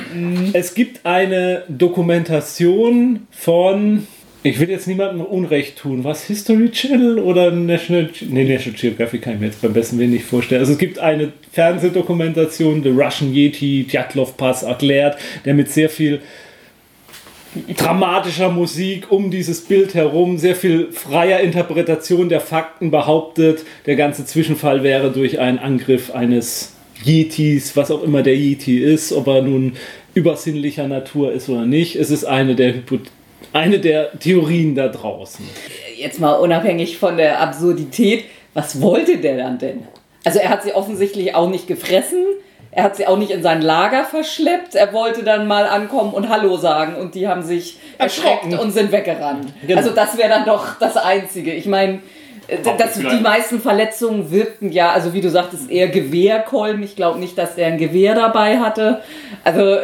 Es gibt eine Dokumentation von, ich will jetzt niemandem Unrecht tun, was History Channel oder National, nee, National Geographic kann ich mir jetzt beim besten Willen nicht vorstellen. Also es gibt eine Fernsehdokumentation, The Russian Yeti, Djatlov Pass erklärt, der mit sehr viel dramatischer Musik um dieses Bild herum, sehr viel freier Interpretation der Fakten behauptet, der ganze Zwischenfall wäre durch einen Angriff eines Yetis, was auch immer der Yeti ist, ob er nun übersinnlicher Natur ist oder nicht. Es ist eine der, eine der Theorien da draußen. Jetzt mal unabhängig von der Absurdität, was wollte der dann denn? Also er hat sie offensichtlich auch nicht gefressen. Er hat sie auch nicht in sein Lager verschleppt. Er wollte dann mal ankommen und Hallo sagen und die haben sich erschreckt und sind weggerannt. Genau. Also das wäre dann doch das Einzige. Ich meine, das, die meisten Verletzungen wirkten ja, also wie du sagtest, eher Gewehrkolben. Ich glaube nicht, dass er ein Gewehr dabei hatte. Also äh,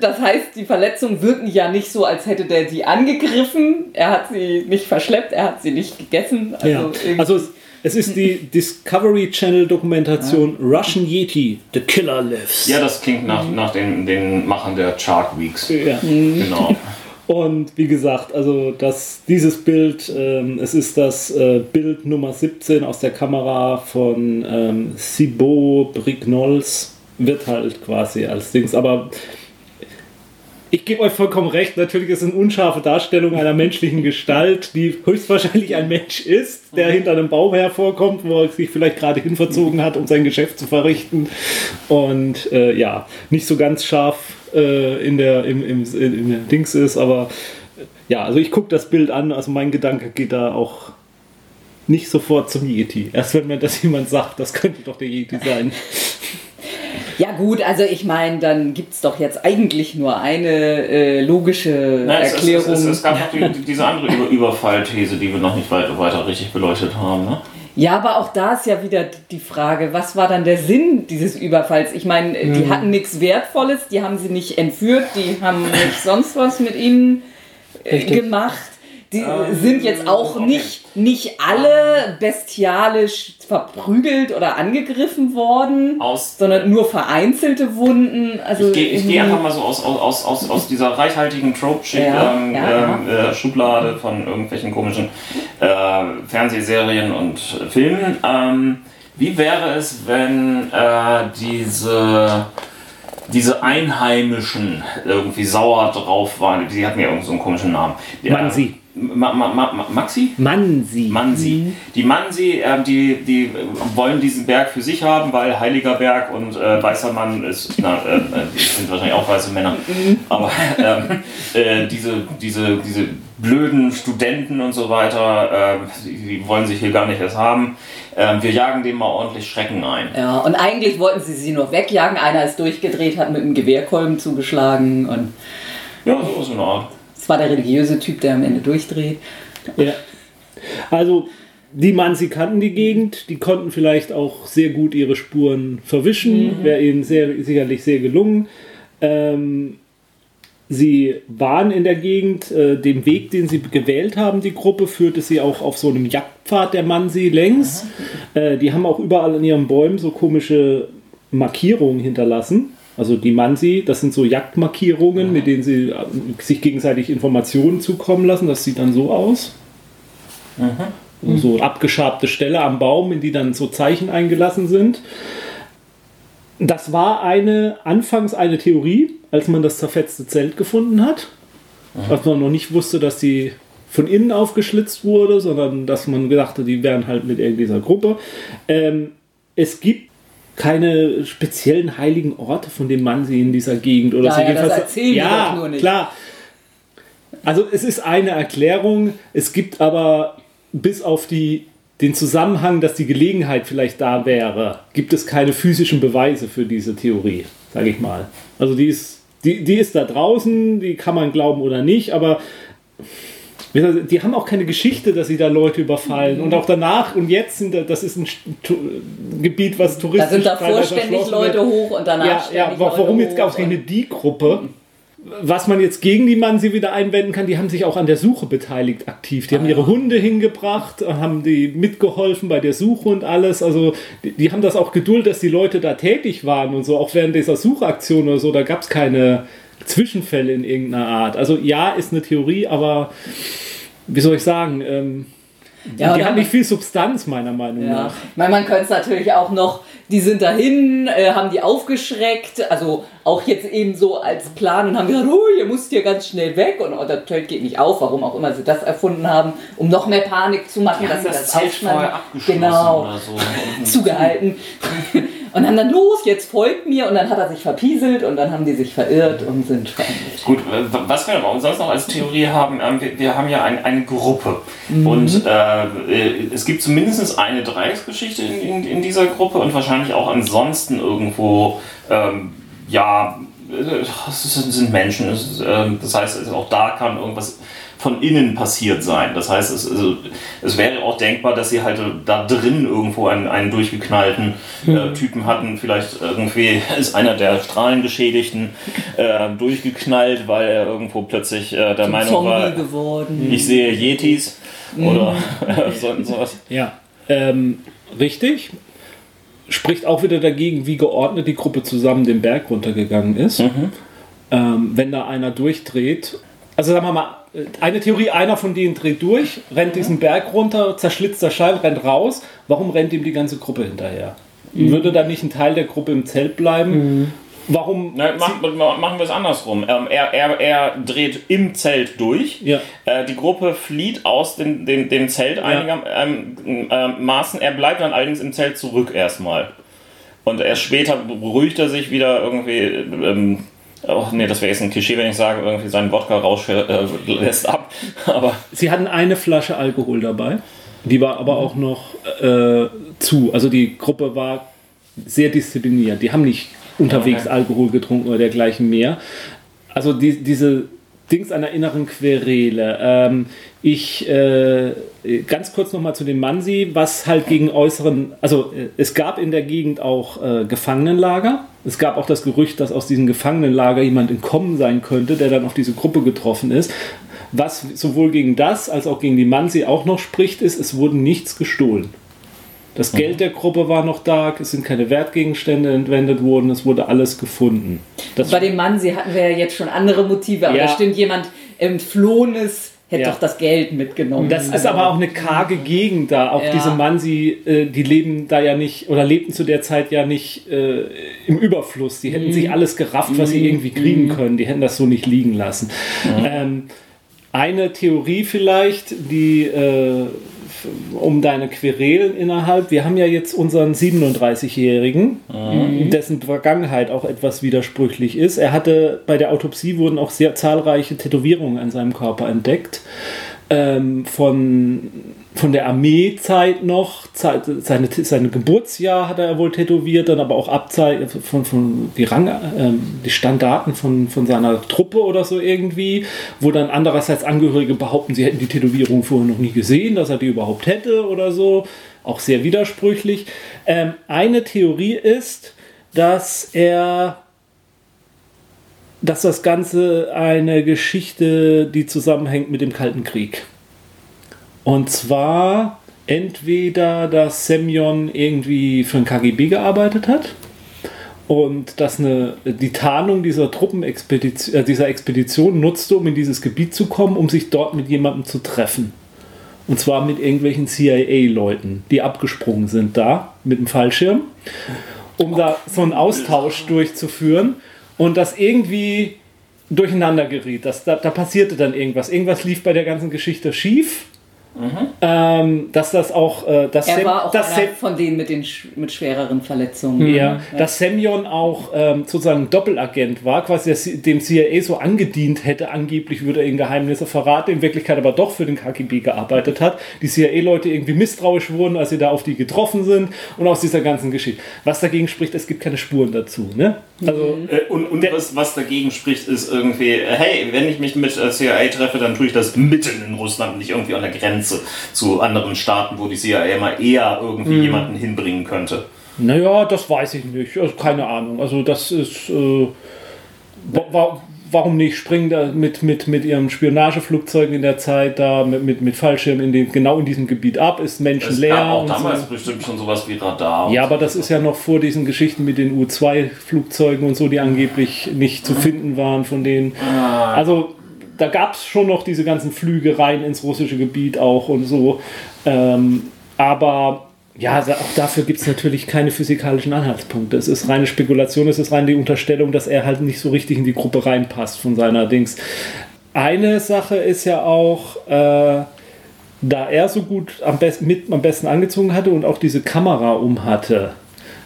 das heißt, die Verletzungen wirken ja nicht so, als hätte der die angegriffen. Er hat sie nicht verschleppt, er hat sie nicht gegessen. Also, Ja. Also es, es ist die Discovery Channel Dokumentation Russian Yeti, The Killer Lives. Ja, das klingt nach, nach den, den Machern der Shark Weeks. Ja. Genau. Und wie gesagt, also das, dieses Bild, ähm, es ist das äh, Bild Nummer 17 aus der Kamera von ähm, Thibaut Brignols, wird halt quasi als Dings, aber ich gebe euch vollkommen recht, natürlich ist es eine unscharfe Darstellung einer menschlichen Gestalt, die höchstwahrscheinlich ein Mensch ist, der hinter einem Baum hervorkommt, wo er sich vielleicht gerade hinverzogen hat, um sein Geschäft zu verrichten. Und äh, ja, nicht so ganz scharf äh, in, der, im, im, in der Dings ist, aber äh, ja, also ich gucke das Bild an, also mein Gedanke geht da auch nicht sofort zum Yeti. Erst wenn mir das jemand sagt, das könnte doch der Yeti sein. Ja gut, also ich meine, dann gibt es doch jetzt eigentlich nur eine äh, logische es, es, Erklärung. es, es, es gab noch die, die, diese andere Über Überfallthese, die wir noch nicht weiter, weiter richtig beleuchtet haben. Ne? Ja, aber auch da ist ja wieder die Frage, was war dann der Sinn dieses Überfalls? Ich meine, die hatten nichts Wertvolles, die haben sie nicht entführt, die haben nicht sonst was mit ihnen äh, Richtig. gemacht. Die Ähm, sind jetzt auch okay. nicht, nicht alle bestialisch verprügelt oder angegriffen worden, Aus- sondern nur vereinzelte Wunden. Also Ich gehe geh einfach mal so aus, aus, aus, aus dieser reichhaltigen Trope-Schublade Ja, ähm, ja, ähm, äh, Schublade von irgendwelchen komischen äh, Fernsehserien und Filmen. Ähm, wie wäre es, wenn äh, diese, diese Einheimischen irgendwie sauer drauf waren? Die hatten ja irgend so einen komischen Namen. Ja, Mansi. Ma, ma, ma, ma, Maxi? Mansi. Mansi. Die Mansi, ähm, die, die wollen diesen Berg für sich haben, weil heiliger Berg und äh, weißer Mann ist, na, äh, äh, die sind wahrscheinlich auch weiße Männer, aber ähm, äh, diese, diese, diese blöden Studenten und so weiter, äh, die, die wollen sich hier gar nicht erst haben. Ähm, wir jagen dem mal ordentlich Schrecken ein. Ja, und eigentlich wollten sie sie nur wegjagen. Einer ist durchgedreht, hat mit einem Gewehrkolben zugeschlagen und Ja, so ist eine Art. Es war der religiöse Typ, der am Ende durchdreht. Ja. Also, die Mansi kannten die Gegend, die konnten vielleicht auch sehr gut ihre Spuren verwischen, wäre ihnen sehr, sicherlich sehr gelungen. Ähm, sie waren in der Gegend, äh, dem Weg, den sie gewählt haben, die Gruppe, führte sie auch auf so einem Jagdpfad der Mansi längs. Äh, die haben auch überall an ihren Bäumen so komische Markierungen hinterlassen. Also die Mansi, das sind so Jagdmarkierungen, mit denen sie äh, sich gegenseitig Informationen zukommen lassen. Das sieht dann so aus. So abgeschabte Stelle am Baum, in die dann so Zeichen eingelassen sind. Das war eine, anfangs eine Theorie, als man das zerfetzte Zelt gefunden hat. Als man noch nicht wusste, dass die von innen aufgeschlitzt wurde, sondern dass man gedachte, die wären halt mit irgendeiner Gruppe. Ähm, es gibt keine speziellen heiligen Orte, von denen man sie in dieser Gegend oder Ja, so ja, das erzählen ja, nur nicht. klar. Also es ist eine Erklärung, es gibt aber bis auf die, den Zusammenhang, dass die Gelegenheit vielleicht da wäre, gibt es keine physischen Beweise für diese Theorie, sage ich mal. Also die ist, die, die ist da draußen, die kann man glauben oder nicht, aber die haben auch keine Geschichte, dass sie da Leute überfallen. Und auch danach und jetzt sind da, das ist ein Gebiet, was Da touristisch sind davor ständig Leute wird. hoch und danach Ja, ja, warum Leute jetzt ausgerechnet die Gruppe? Was man jetzt gegen die Mansi wieder einwenden kann, die haben sich auch an der Suche beteiligt aktiv. Die haben ihre Hunde hingebracht, haben die mitgeholfen bei der Suche und alles. Also die, die haben das auch geduldet, dass die Leute da tätig waren und so, auch während dieser Suchaktion oder so, da gab es keine Zwischenfälle in irgendeiner Art. Also ja, ist eine Theorie, aber wie soll ich sagen, ähm, Ja, die hat nicht viel Substanz, meiner Meinung Ja, nach. meine, man könnte es natürlich auch noch, die sind dahin, äh, haben die aufgeschreckt, also auch jetzt eben so als Plan und haben gesagt, oh, ihr müsst hier ganz schnell weg und oh, das Zelt geht nicht auf, warum auch immer sie das erfunden haben, um noch mehr Panik zu machen, dass sie das, aufschneiden. Genau, oder so. Zugehalten. Und haben dann los, jetzt folgt mir. Und dann hat er sich verpieselt und dann haben die sich verirrt und sind verendet. Gut, äh, was wir aber sonst noch als Theorie haben, ähm, wir, haben ja ein, eine Gruppe. Und äh, äh, es gibt zumindest eine Dreiecksgeschichte in, in, in dieser Gruppe und wahrscheinlich auch ansonsten irgendwo, ähm, ja, äh, es sind, Menschen, ähm, das heißt, also auch da kann irgendwas von innen passiert sein. Das heißt, es, also, es wäre auch denkbar, dass sie halt da drin irgendwo einen, einen durchgeknallten äh, Typen hatten. Vielleicht irgendwie ist einer der Strahlengeschädigten äh, durchgeknallt, weil er irgendwo plötzlich äh, der Meinung Zombie war, geworden. ich sehe Yetis oder so, sowas. Ja, ähm, richtig. Spricht auch wieder dagegen, wie geordnet die Gruppe zusammen den Berg runtergegangen ist. Ähm, wenn da einer durchdreht. Also sagen wir mal, eine Theorie, einer von denen dreht durch, rennt diesen Berg runter, zerschlitzt der Schein, rennt raus. Warum rennt ihm die ganze Gruppe hinterher? Würde da nicht ein Teil der Gruppe im Zelt bleiben? Warum? Na, mach, ma- machen wir es andersrum. Ähm, er, er, er dreht im Zelt durch. Ja. Äh, die Gruppe flieht aus dem, dem, dem Zelt einigermaßen. Ähm, ähm, Maßen. er bleibt dann allerdings im Zelt zurück erstmal. Und erst später beruhigt er sich wieder irgendwie. Ähm, oh, nee, das wäre jetzt ein Klischee, wenn ich sage, irgendwie seinen Wodka-Rausch äh, lässt ab. Aber Sie hatten eine Flasche Alkohol dabei. Die war aber auch noch äh, zu. Also die Gruppe war sehr diszipliniert. Die haben nicht unterwegs Okay. Alkohol getrunken oder dergleichen mehr. Also die, diese Dings einer inneren Querele. Ähm, ich äh, ganz kurz nochmal zu dem Mansi, was halt gegen äußeren, also äh, es gab in der Gegend auch äh, Gefangenenlager. Es gab auch das Gerücht, dass aus diesem Gefangenenlager jemand entkommen sein könnte, der dann auf diese Gruppe getroffen ist. Was sowohl gegen das als auch gegen die Mansi auch noch spricht, ist, es wurde nichts gestohlen. Das Geld der Gruppe war noch da, es sind keine Wertgegenstände entwendet worden, es wurde alles gefunden. Das Bei dem Mann, sie hatten wir ja jetzt schon andere Motive, aber Ja. da stimmt jemand entflohenes, hätte Ja. doch das Geld mitgenommen. Das ist aber auch eine karge Gegend da. Auch Ja. diese Mansi, äh, die leben da ja nicht oder lebten zu der Zeit ja nicht äh, im Überfluss. Die hätten sich alles gerafft, was sie irgendwie kriegen können. Die hätten das so nicht liegen lassen. Ähm, eine Theorie vielleicht, die äh, um deine Querelen innerhalb. Wir haben ja jetzt unseren 37-Jährigen, dessen Vergangenheit auch etwas widersprüchlich ist. Er hatte bei der Autopsie wurden auch sehr zahlreiche Tätowierungen an seinem Körper entdeckt. Ähm, von, von der Armeezeit noch, seine, seine Geburtsjahr hat er wohl tätowiert, dann aber auch Abzei von, von die Rang, ähm, die Standarten von, von seiner Truppe oder so irgendwie, wo dann andererseits Angehörige behaupten, sie hätten die Tätowierung vorher noch nie gesehen, dass er die überhaupt hätte oder so. Auch sehr widersprüchlich. Ähm, eine Theorie ist, dass er dass das Ganze eine Geschichte, die zusammenhängt mit dem Kalten Krieg. Und zwar entweder, dass Semyon irgendwie für den KGB gearbeitet hat und dass eine, die Tarnung dieser Truppenexpedition, äh, dieser Expedition nutzte, um in dieses Gebiet zu kommen, um sich dort mit jemandem zu treffen. Und zwar mit irgendwelchen CIA-Leuten, die abgesprungen sind da mit dem Fallschirm, um da so einen Austausch durchzuführen und das irgendwie durcheinander geriet. Das, da, da passierte dann irgendwas. Irgendwas lief bei der ganzen Geschichte schief. Ähm, dass das auch, äh, dass er Sem- war auch dass einer Sem- von denen mit den sch mit schwereren Verletzungen. ja, dass Semyon auch ähm, sozusagen Doppelagent war, quasi dem CIA so angedient hätte, angeblich würde er ihm Geheimnisse verraten, in Wirklichkeit aber doch für den KGB gearbeitet hat. Die CIA-Leute irgendwie misstrauisch wurden, als sie da auf die getroffen sind und aus dieser ganzen Geschichte. Was dagegen spricht, es gibt keine Spuren dazu. Ne? Also, Äh, Und, und was, was dagegen spricht, ist irgendwie, äh, hey, wenn ich mich mit äh, CIA treffe, dann tue ich das mitten in Russland, nicht irgendwie an der Grenze zu anderen Staaten, wo die CIA mal eher irgendwie jemanden hinbringen könnte. Naja, das weiß ich nicht. Also, keine Ahnung. Also das ist. Äh, wa wa warum nicht? Springen da mit, mit, mit ihrem Spionageflugzeug in der Zeit da mit, mit, mit Fallschirm in dem, genau in diesem Gebiet ab, ist Es menschenleer. gab auch damals so. bestimmt schon sowas wie Radar. Ja, aber das ist ja noch vor diesen Geschichten mit den U-2-Flugzeugen und so, die angeblich nicht zu finden waren von denen. Also da gab es schon noch diese ganzen Flüge rein ins russische Gebiet auch und so. Ähm, aber ja, auch dafür gibt es natürlich keine physikalischen Anhaltspunkte. Es ist reine Spekulation, es ist rein die Unterstellung, dass er halt nicht so richtig in die Gruppe reinpasst von seiner Dings. Eine Sache ist ja auch, äh, da er so gut am, mit, am besten angezogen hatte und auch diese Kamera um hatte,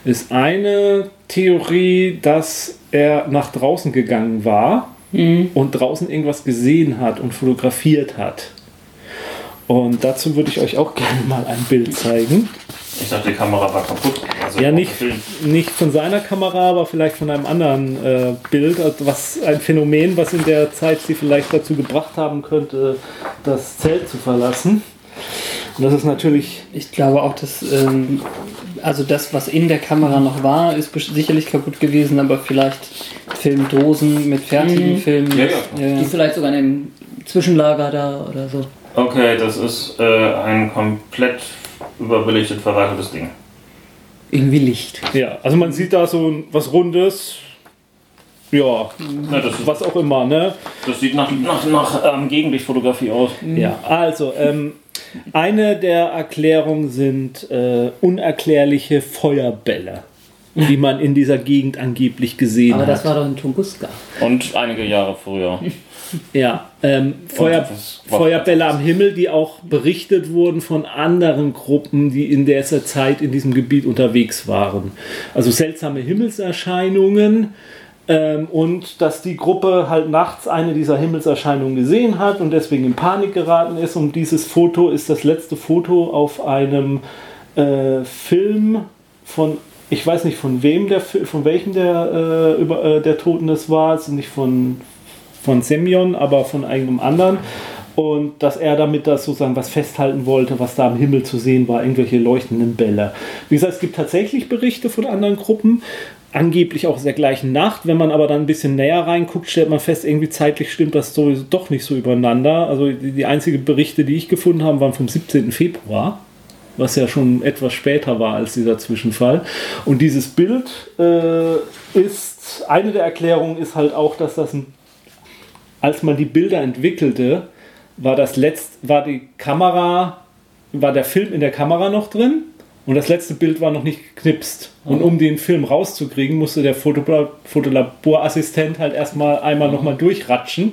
ist eine Theorie, dass er nach draußen gegangen war mhm. und draußen irgendwas gesehen hat und fotografiert hat. Und dazu würde ich euch auch gerne mal ein Bild zeigen. Ich dachte, die Kamera war kaputt. Also ja, nicht, nicht von seiner Kamera, aber vielleicht von einem anderen äh, Bild. Also was ein Phänomen, was in der Zeit sie vielleicht dazu gebracht haben könnte, das Zelt zu verlassen. Und das ist natürlich. Ich glaube auch, dass. Ähm, also das, was in der Kamera noch war, ist sicherlich kaputt gewesen, aber vielleicht Filmdosen mit fertigen mhm. Filmen. Ja, ja. Die vielleicht sogar in einem Zwischenlager da oder so. Okay, das ist äh, ein komplett überbelichtet verwackeltes Ding. Irgendwie Licht. Ja, also man sieht da so was Rundes. Ja, ja was auch immer, ne? Das sieht nach, nach, nach ähm, Gegenlichtfotografie aus. Ja, also ähm, eine der Erklärungen sind äh, unerklärliche Feuerbälle, die man in dieser Gegend angeblich gesehen Aber hat. Aber das war doch in Tunguska. Und einige Jahre früher. Ja, ähm, Feuer, Feuerbälle am Himmel, die auch berichtet wurden von anderen Gruppen, die in dieser Zeit in diesem Gebiet unterwegs waren. Also seltsame Himmelserscheinungen ähm, und dass die Gruppe halt nachts eine dieser Himmelserscheinungen gesehen hat und deswegen in Panik geraten ist. Und dieses Foto ist das letzte Foto auf einem äh, Film von ich weiß nicht von wem der von welchem der äh, über, äh, der Toten das war, also nicht von von Semyon, aber von einem anderen. Und dass er damit das sozusagen was festhalten wollte, was da am Himmel zu sehen war, irgendwelche leuchtenden Bälle. Wie gesagt, es gibt tatsächlich Berichte von anderen Gruppen, angeblich auch in der gleichen Nacht. Wenn man aber dann ein bisschen näher reinguckt, stellt man fest, irgendwie zeitlich stimmt das sowieso doch nicht so übereinander. Also die, die einzigen Berichte, die ich gefunden habe, waren vom 17. Februar, was ja schon etwas später war als dieser Zwischenfall. Und dieses Bild äh, ist, eine der Erklärungen ist halt auch, dass das ein als man die Bilder entwickelte, war das letzt, war die Kamera, war der Film in der Kamera noch drin und das letzte Bild war noch nicht geknipst. Und um den Film rauszukriegen, musste der Fotolaborassistent halt erstmal einmal mhm. nochmal durchratschen.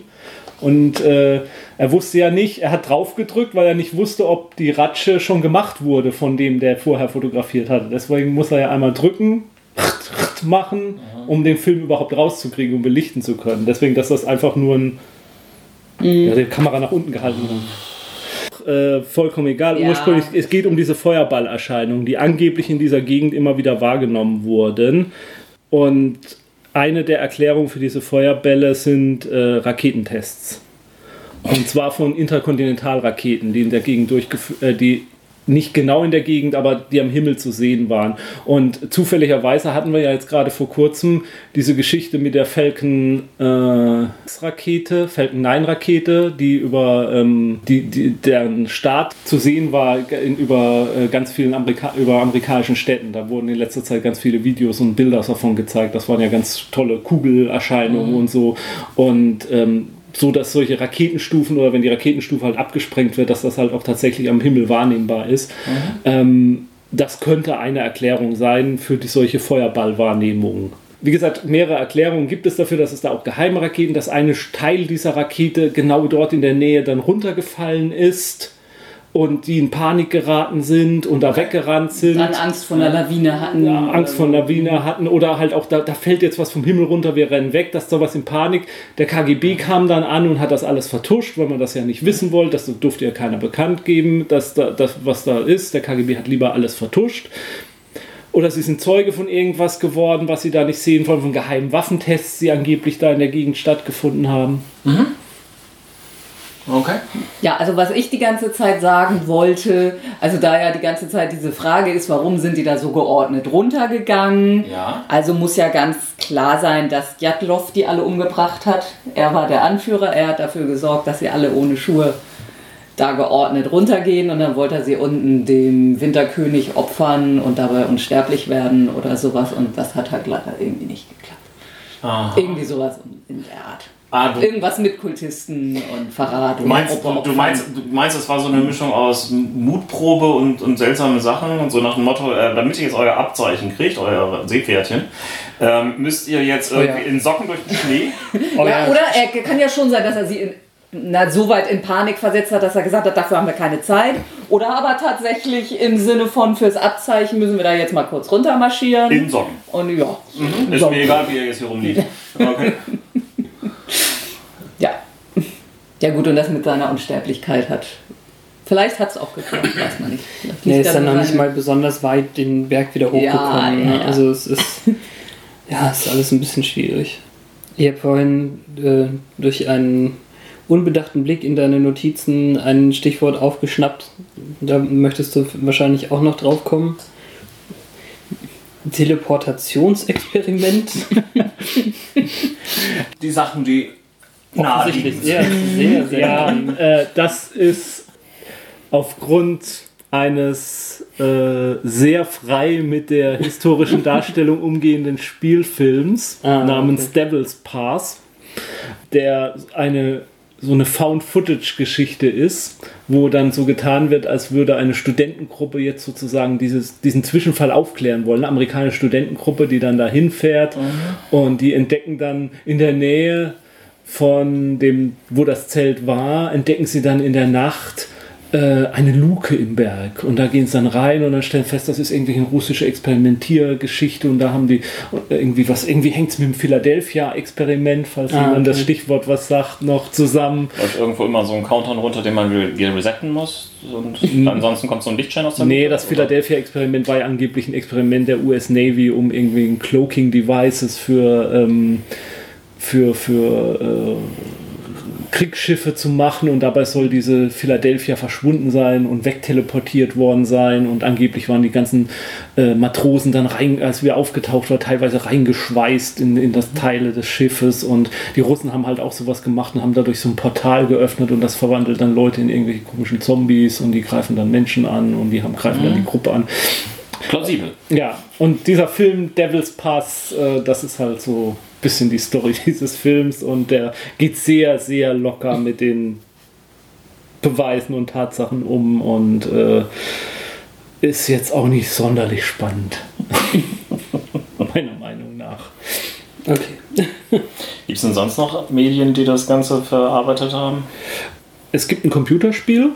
Und äh, er wusste ja nicht, er hat drauf gedrückt, weil er nicht wusste, ob die Ratsche schon gemacht wurde von dem, der vorher fotografiert hatte. Deswegen muss er ja einmal drücken, machen, um den Film überhaupt rauszukriegen, um belichten zu können. Deswegen, dass das einfach nur ein, mhm. ja, die Kamera nach unten gehalten hat. Äh, vollkommen egal. Ja. Ursprünglich, es geht um diese Feuerballerscheinungen, die angeblich in dieser Gegend immer wieder wahrgenommen wurden. Und eine der Erklärungen für diese Feuerbälle sind äh, Raketentests. Und zwar von Interkontinentalraketen, die in der Gegend durchgeführt, äh, die nicht genau in der Gegend, aber die am Himmel zu sehen waren. Und zufälligerweise hatten wir ja jetzt gerade vor kurzem diese Geschichte mit der Falcon äh, Rakete, Falcon 9 Rakete, die über ähm, die, die, deren Start zu sehen war in, über äh, ganz vielen Amerika über amerikanischen Städten. Da wurden in letzter Zeit ganz viele Videos und Bilder davon gezeigt. Das waren ja ganz tolle Kugelerscheinungen mhm. und so. Und ähm, so, dass solche Raketenstufen oder wenn die Raketenstufe halt abgesprengt wird, dass das halt auch tatsächlich am Himmel wahrnehmbar ist. Mhm. Ähm, das könnte eine Erklärung sein für die solche Feuerballwahrnehmungen. Wie gesagt, mehrere Erklärungen gibt es dafür, dass es da auch geheime Raketen, dass ein Teil dieser Rakete genau dort in der Nähe dann runtergefallen ist und die in Panik geraten sind und da weggerannt sind. Dann Angst vor einer Lawine hatten. Ja, Angst vor einer Lawine hatten oder halt auch, da, da fällt jetzt was vom Himmel runter, wir rennen weg, das ist sowas in Panik. Der KGB kam dann an und hat das alles vertuscht, weil man das ja nicht wissen wollte, das durfte ja keiner bekannt geben, dass da, das, was da ist. Der KGB hat lieber alles vertuscht. Oder sie sind Zeuge von irgendwas geworden, was sie da nicht sehen wollen, von geheimen Waffentests, die angeblich da in der Gegend stattgefunden haben. Mhm. Okay. Ja, also was ich die ganze Zeit sagen wollte, also da ja die ganze Zeit diese Frage ist, warum sind die da so geordnet runtergegangen? Ja. Also muss ja ganz klar sein, dass Jatlov die alle umgebracht hat. Er war der Anführer, er hat dafür gesorgt, dass sie alle ohne Schuhe da geordnet runtergehen und dann wollte er sie unten dem Winterkönig opfern und dabei unsterblich werden oder sowas und das hat halt leider irgendwie nicht geklappt. Aha. Irgendwie sowas in der Art. Ah, du, Irgendwas mit Kultisten und Verrat. du, meinst, du, du, meinst, du meinst, es war so eine Mischung aus Mutprobe und, und seltsamen Sachen und so nach dem Motto, äh, damit ihr jetzt euer Abzeichen kriegt, euer Seepferdchen, ähm, müsst ihr jetzt irgendwie ja. in Socken durch den Schnee. Oh ja, oder er kann ja schon sein, dass er sie in, na, so weit in Panik versetzt hat, dass er gesagt hat, dafür haben wir keine Zeit. Oder aber tatsächlich im Sinne von fürs Abzeichen müssen wir da jetzt mal kurz runtermarschieren. In Socken. Und ja. Ist So. mir egal, wie ihr jetzt hier rumliegt. Okay. Ja. Ja gut, und das mit seiner Unsterblichkeit hat. Vielleicht hat es auch geklappt, weiß man nicht. Nee, ist da dann noch nicht mal besonders weit den Berg wieder Ja, hochgekommen. ja, ne? ja. Also es ist, ja, es ist alles ein bisschen schwierig. Ich habe vorhin äh, durch einen unbedachten Blick in deine Notizen ein Stichwort aufgeschnappt. Da möchtest du wahrscheinlich auch noch drauf kommen. Teleportationsexperiment. Die Sachen, die Offensichtlich sehr, sehr, sehr. Ja, äh, das ist aufgrund eines äh, sehr frei mit der historischen Darstellung umgehenden Spielfilms Ah, namens Devil's Pass, der eine so eine Found-Footage-Geschichte ist, wo dann so getan wird, als würde eine Studentengruppe jetzt sozusagen dieses, diesen Zwischenfall aufklären wollen. Eine amerikanische Studentengruppe, die dann da hinfährt und die entdecken dann in der Nähe von dem, wo das Zelt war, entdecken sie dann in der Nacht äh, eine Luke im Berg. Und da gehen sie dann rein und dann stellen fest, das ist irgendwie eine russische Experimentiergeschichte und da haben die irgendwie was, irgendwie hängt es mit dem Philadelphia-Experiment, falls Ah, jemand das okay. Stichwort was sagt, noch zusammen. läuft irgendwo immer so ein Countdown runter, den man re- wieder resetten muss. Und ansonsten kommt so ein Lichtschein aus der Nee, Luke, das? Philadelphia-Experiment war ja angeblich ein Experiment der US Navy, um irgendwie ein Cloaking Devices für, ähm, für, für äh, Kriegsschiffe zu machen und dabei soll diese Philadelphia verschwunden sein und wegteleportiert worden sein und angeblich waren die ganzen äh, Matrosen dann rein, als wir aufgetaucht war, teilweise reingeschweißt in, in das Teile des Schiffes und die Russen haben halt auch sowas gemacht und haben dadurch so ein Portal geöffnet und das verwandelt dann Leute in irgendwelche komischen Zombies und die greifen dann Menschen an und die haben, greifen dann die Gruppe an. Plausibel. Ja, und dieser Film Devil's Pass, äh, das ist halt so bisschen die Story dieses Films und der geht sehr, sehr locker mit den Beweisen und Tatsachen um und äh, ist jetzt auch nicht sonderlich spannend. Meiner Meinung nach. Okay. Gibt es denn sonst noch Medien, die das Ganze verarbeitet haben? Es gibt ein Computerspiel,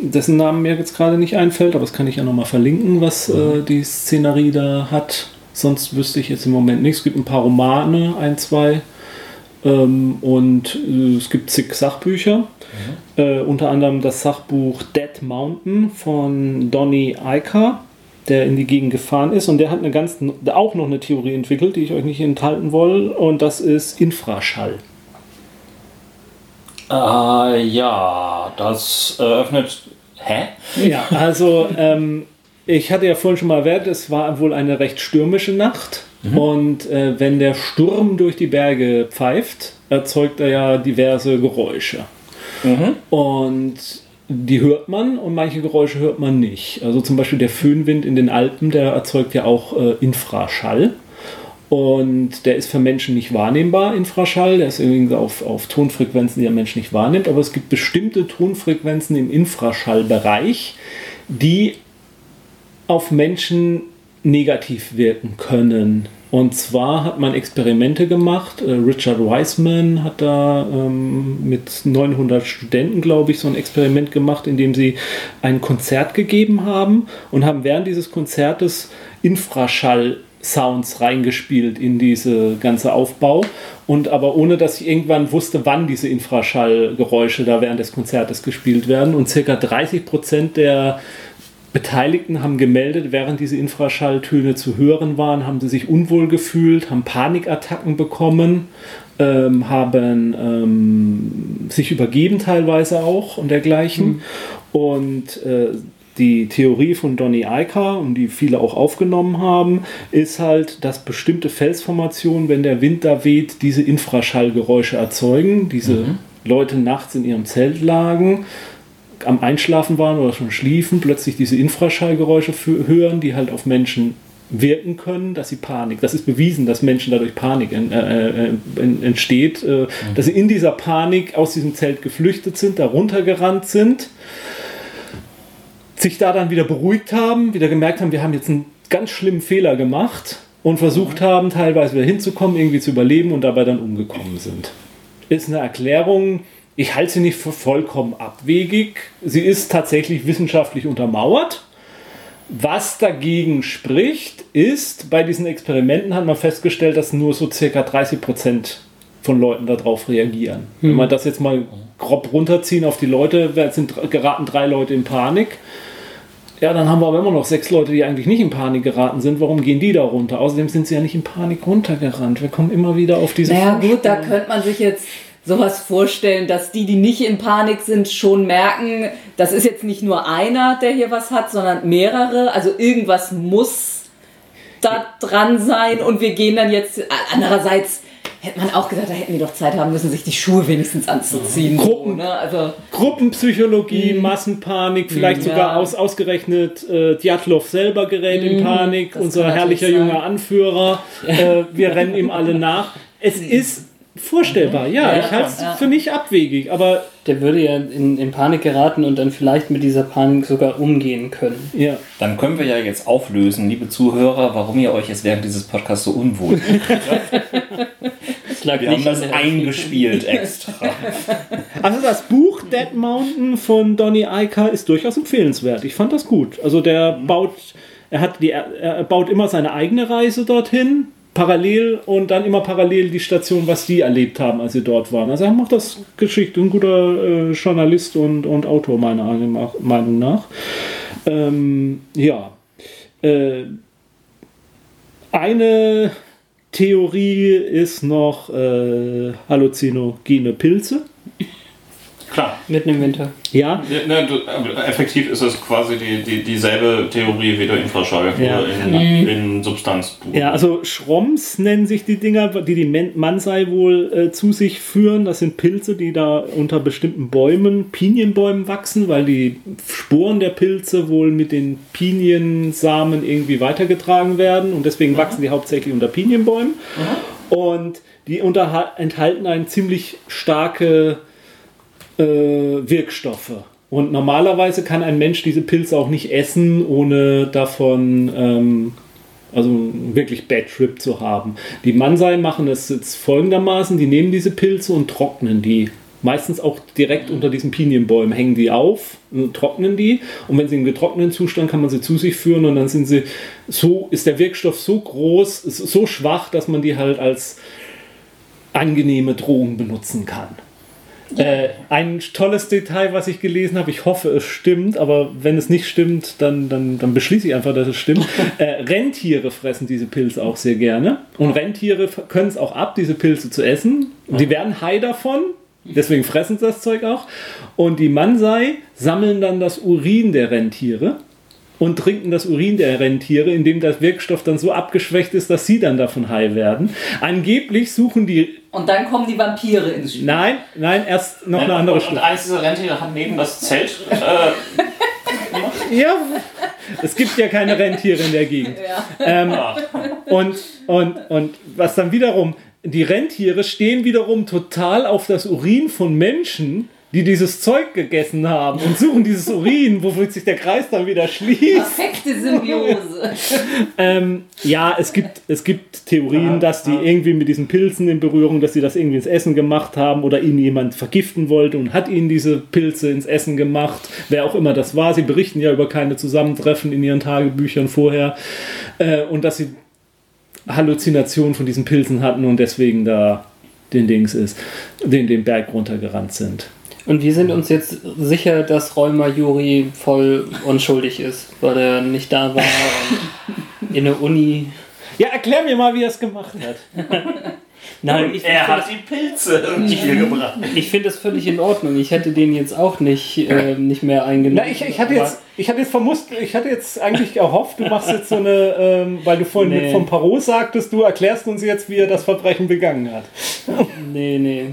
dessen Namen mir jetzt gerade nicht einfällt, aber das kann ich ja nochmal verlinken, was äh, die Szenerie da hat. Sonst wüsste ich jetzt im Moment nichts. Es gibt ein paar Romane, ein, zwei. Ähm, und äh, es gibt zig Sachbücher. Äh, unter anderem das Sachbuch Dead Mountain von Donny Eicher, der in die Gegend gefahren ist. Und der hat eine ganz, auch noch eine Theorie entwickelt, die ich euch nicht enthalten will. Und das ist Infraschall. Äh, ja, das eröffnet. Hä? Ja, also ähm, ich hatte ja vorhin schon mal erwähnt, es war wohl eine recht stürmische Nacht. Und äh, wenn der Sturm durch die Berge pfeift, erzeugt er ja diverse Geräusche. Und die hört man und manche Geräusche hört man nicht. Also zum Beispiel der Föhnwind in den Alpen, der erzeugt ja auch äh, Infraschall. Und der ist für Menschen nicht wahrnehmbar, Infraschall. Der ist irgendwie auf, auf Tonfrequenzen, die der Mensch nicht wahrnimmt. Aber es gibt bestimmte Tonfrequenzen im Infraschallbereich, die auf Menschen negativ wirken können. Und zwar hat man Experimente gemacht. Äh, Richard Wiseman hat da ähm, mit 900 Studenten, glaube ich, so ein Experiment gemacht, in dem sie ein Konzert gegeben haben und haben während dieses Konzertes Infraschall Sounds reingespielt in diese ganze Aufbau und aber ohne dass ich irgendwann wusste, wann diese Infraschallgeräusche da während des Konzertes gespielt werden und circa 30 Prozent der Beteiligten haben gemeldet, während diese Infraschalltöne zu hören waren, haben sie sich unwohl gefühlt, haben Panikattacken bekommen, ähm, haben ähm, sich übergeben teilweise auch und dergleichen. Und äh, die Theorie von Donny Eicher, und die viele auch aufgenommen haben, ist halt, dass bestimmte Felsformationen, wenn der Wind da weht, diese Infraschallgeräusche erzeugen. Diese Leute nachts in ihrem Zelt lagen, am Einschlafen waren oder schon schliefen, plötzlich diese Infraschallgeräusche hören, die halt auf Menschen wirken können, dass sie Panik, das ist bewiesen, dass Menschen dadurch Panik in, äh, in, entsteht, äh, dass sie in dieser Panik aus diesem Zelt geflüchtet sind, da runtergerannt sind, sich da dann wieder beruhigt haben, wieder gemerkt haben, wir haben jetzt einen ganz schlimmen Fehler gemacht und versucht haben, teilweise wieder hinzukommen, irgendwie zu überleben und dabei dann umgekommen sind. Ist eine Erklärung, ich halte sie nicht für vollkommen abwegig. Sie ist tatsächlich wissenschaftlich untermauert. Was dagegen spricht, ist, bei diesen Experimenten hat man festgestellt, dass nur so circa 30 Prozent von Leuten darauf reagieren. Hm. Wenn man das jetzt mal grob runterziehen auf die Leute, sind geraten drei Leute in Panik. Ja, dann haben wir aber immer noch sechs Leute, die eigentlich nicht in Panik geraten sind. Warum gehen die da runter? Außerdem sind sie ja nicht in Panik runtergerannt. Wir kommen immer wieder auf diese. Naja, gut, da könnte man sich jetzt sowas vorstellen, dass die, die nicht in Panik sind, schon merken, das ist jetzt nicht nur einer, der hier was hat, sondern mehrere. Also irgendwas muss da dran sein und wir gehen dann jetzt. Andererseits hätte man auch gesagt, da hätten die doch Zeit haben müssen, sich die Schuhe wenigstens anzuziehen. Gruppen, so, ne? also, Gruppenpsychologie, mh. Massenpanik, vielleicht mh, sogar ja. aus, ausgerechnet äh, Djatlov selber gerät mh, in Panik, unser herrlicher junger Anführer. Äh, wir rennen ihm alle nach. Es ist vorstellbar, ja. ja ich halte es ja. für nicht abwegig, aber. Der würde ja in, in Panik geraten und dann vielleicht mit dieser Panik sogar umgehen können. Ja. Dann können wir ja jetzt auflösen, liebe Zuhörer, warum ihr euch jetzt während dieses Podcasts so unwohl fühlt. wir haben das eingespielt extra. Also das Buch Dead Mountain von Donny Eicker ist durchaus empfehlenswert. Ich fand das gut. Also der baut, er hat die, er baut immer seine eigene Reise dorthin parallel und dann immer parallel die Station, was die erlebt haben, als sie dort waren. Also er macht das Geschichte, ein guter äh, Journalist und, und Autor meiner Meinung nach. Ähm, ja. Äh, eine Theorie ist noch äh, halluzinogene Pilze. Klar. Mitten im Winter. Ja. Ne, effektiv ist es quasi die, die, dieselbe Theorie wie der Infraschall ja. in, mhm. in Substanz. Ja, also Schroms nennen sich die Dinger, die die Mansei wohl äh, zu sich führen. Das sind Pilze, die da unter bestimmten Bäumen, Pinienbäumen wachsen, weil die Sporen der Pilze wohl mit den Piniensamen irgendwie weitergetragen werden und deswegen mhm. wachsen die hauptsächlich unter Pinienbäumen. Mhm. Und die enthalten eine ziemlich starke äh, Wirkstoffe. Und normalerweise kann ein Mensch diese Pilze auch nicht essen, ohne davon ähm, also wirklich Bad Trip zu haben. Die Mansai machen es jetzt folgendermaßen: Die nehmen diese Pilze und trocknen die. Meistens auch direkt unter diesen Pinienbäumen hängen die auf, trocknen die und wenn sie im getrockneten Zustand kann man sie zu sich führen und dann sind sie so ist der Wirkstoff so groß, so schwach, dass man die halt als angenehme Drohung benutzen kann. Äh, ein tolles Detail, was ich gelesen habe, ich hoffe, es stimmt, aber wenn es nicht stimmt, dann, dann, dann beschließe ich einfach, dass es stimmt. äh, Rentiere fressen diese Pilze auch sehr gerne. Und Rentiere können es auch ab, diese Pilze zu essen. Die werden high davon, deswegen fressen sie das Zeug auch. Und die Mansei sammeln dann das Urin der Rentiere und trinken das Urin der Rentiere, indem der Wirkstoff dann so abgeschwächt ist, dass sie dann davon high werden. Angeblich suchen die. Und dann kommen die Vampire ins Spiel. Nein, nein, erst noch nein, eine andere Stufe. Und eins dieser Rentiere hat neben das Zelt. Äh, ja, es gibt ja keine Rentiere in der Gegend. Ja. Ähm, ah. und, und, und was dann wiederum, die Rentiere stehen wiederum total auf das Urin von Menschen die dieses Zeug gegessen haben und suchen dieses Urin, wofür sich der Kreis dann wieder schließt. Perfekte Symbiose. ähm, ja, es gibt, es gibt Theorien, dass die irgendwie mit diesen Pilzen in Berührung, dass sie das irgendwie ins Essen gemacht haben oder ihnen jemand vergiften wollte und hat ihnen diese Pilze ins Essen gemacht. Wer auch immer das war. Sie berichten ja über keine Zusammentreffen in ihren Tagebüchern vorher. Äh, und dass sie Halluzinationen von diesen Pilzen hatten und deswegen da den Dings ist, den, den Berg runtergerannt sind. Und wir sind uns jetzt sicher, dass Räumer Juri voll unschuldig ist, weil er nicht da war in der Uni. Ja, erklär mir mal, wie er es gemacht hat. Nein, ich, er ich hat die Pilze ins Spiel gebracht. Ich finde das völlig in Ordnung. Ich hätte den jetzt auch nicht, äh, nicht mehr eingenommen. Na, ich, ich hatte jetzt, ich hatte jetzt vermusst, ich hatte jetzt eigentlich erhofft, du machst jetzt so eine, ähm, weil du vorhin Nee. mit vom Parot sagtest, du erklärst uns jetzt, wie er das Verbrechen begangen hat. Nee, nee.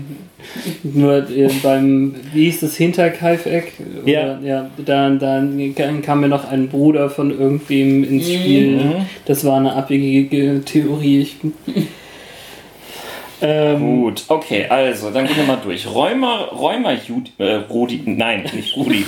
Nur äh, beim, wie hieß das, Hinterkaifeck? Ja. ja dann, dann kam mir noch ein Bruder von irgendwem ins Spiel. Das war eine abwegige Theorie. Ich, Ähm, Gut, okay, also, dann gehen wir mal durch. Räumer, Räumer Judi, äh, Rudi, nein, nicht Rudi.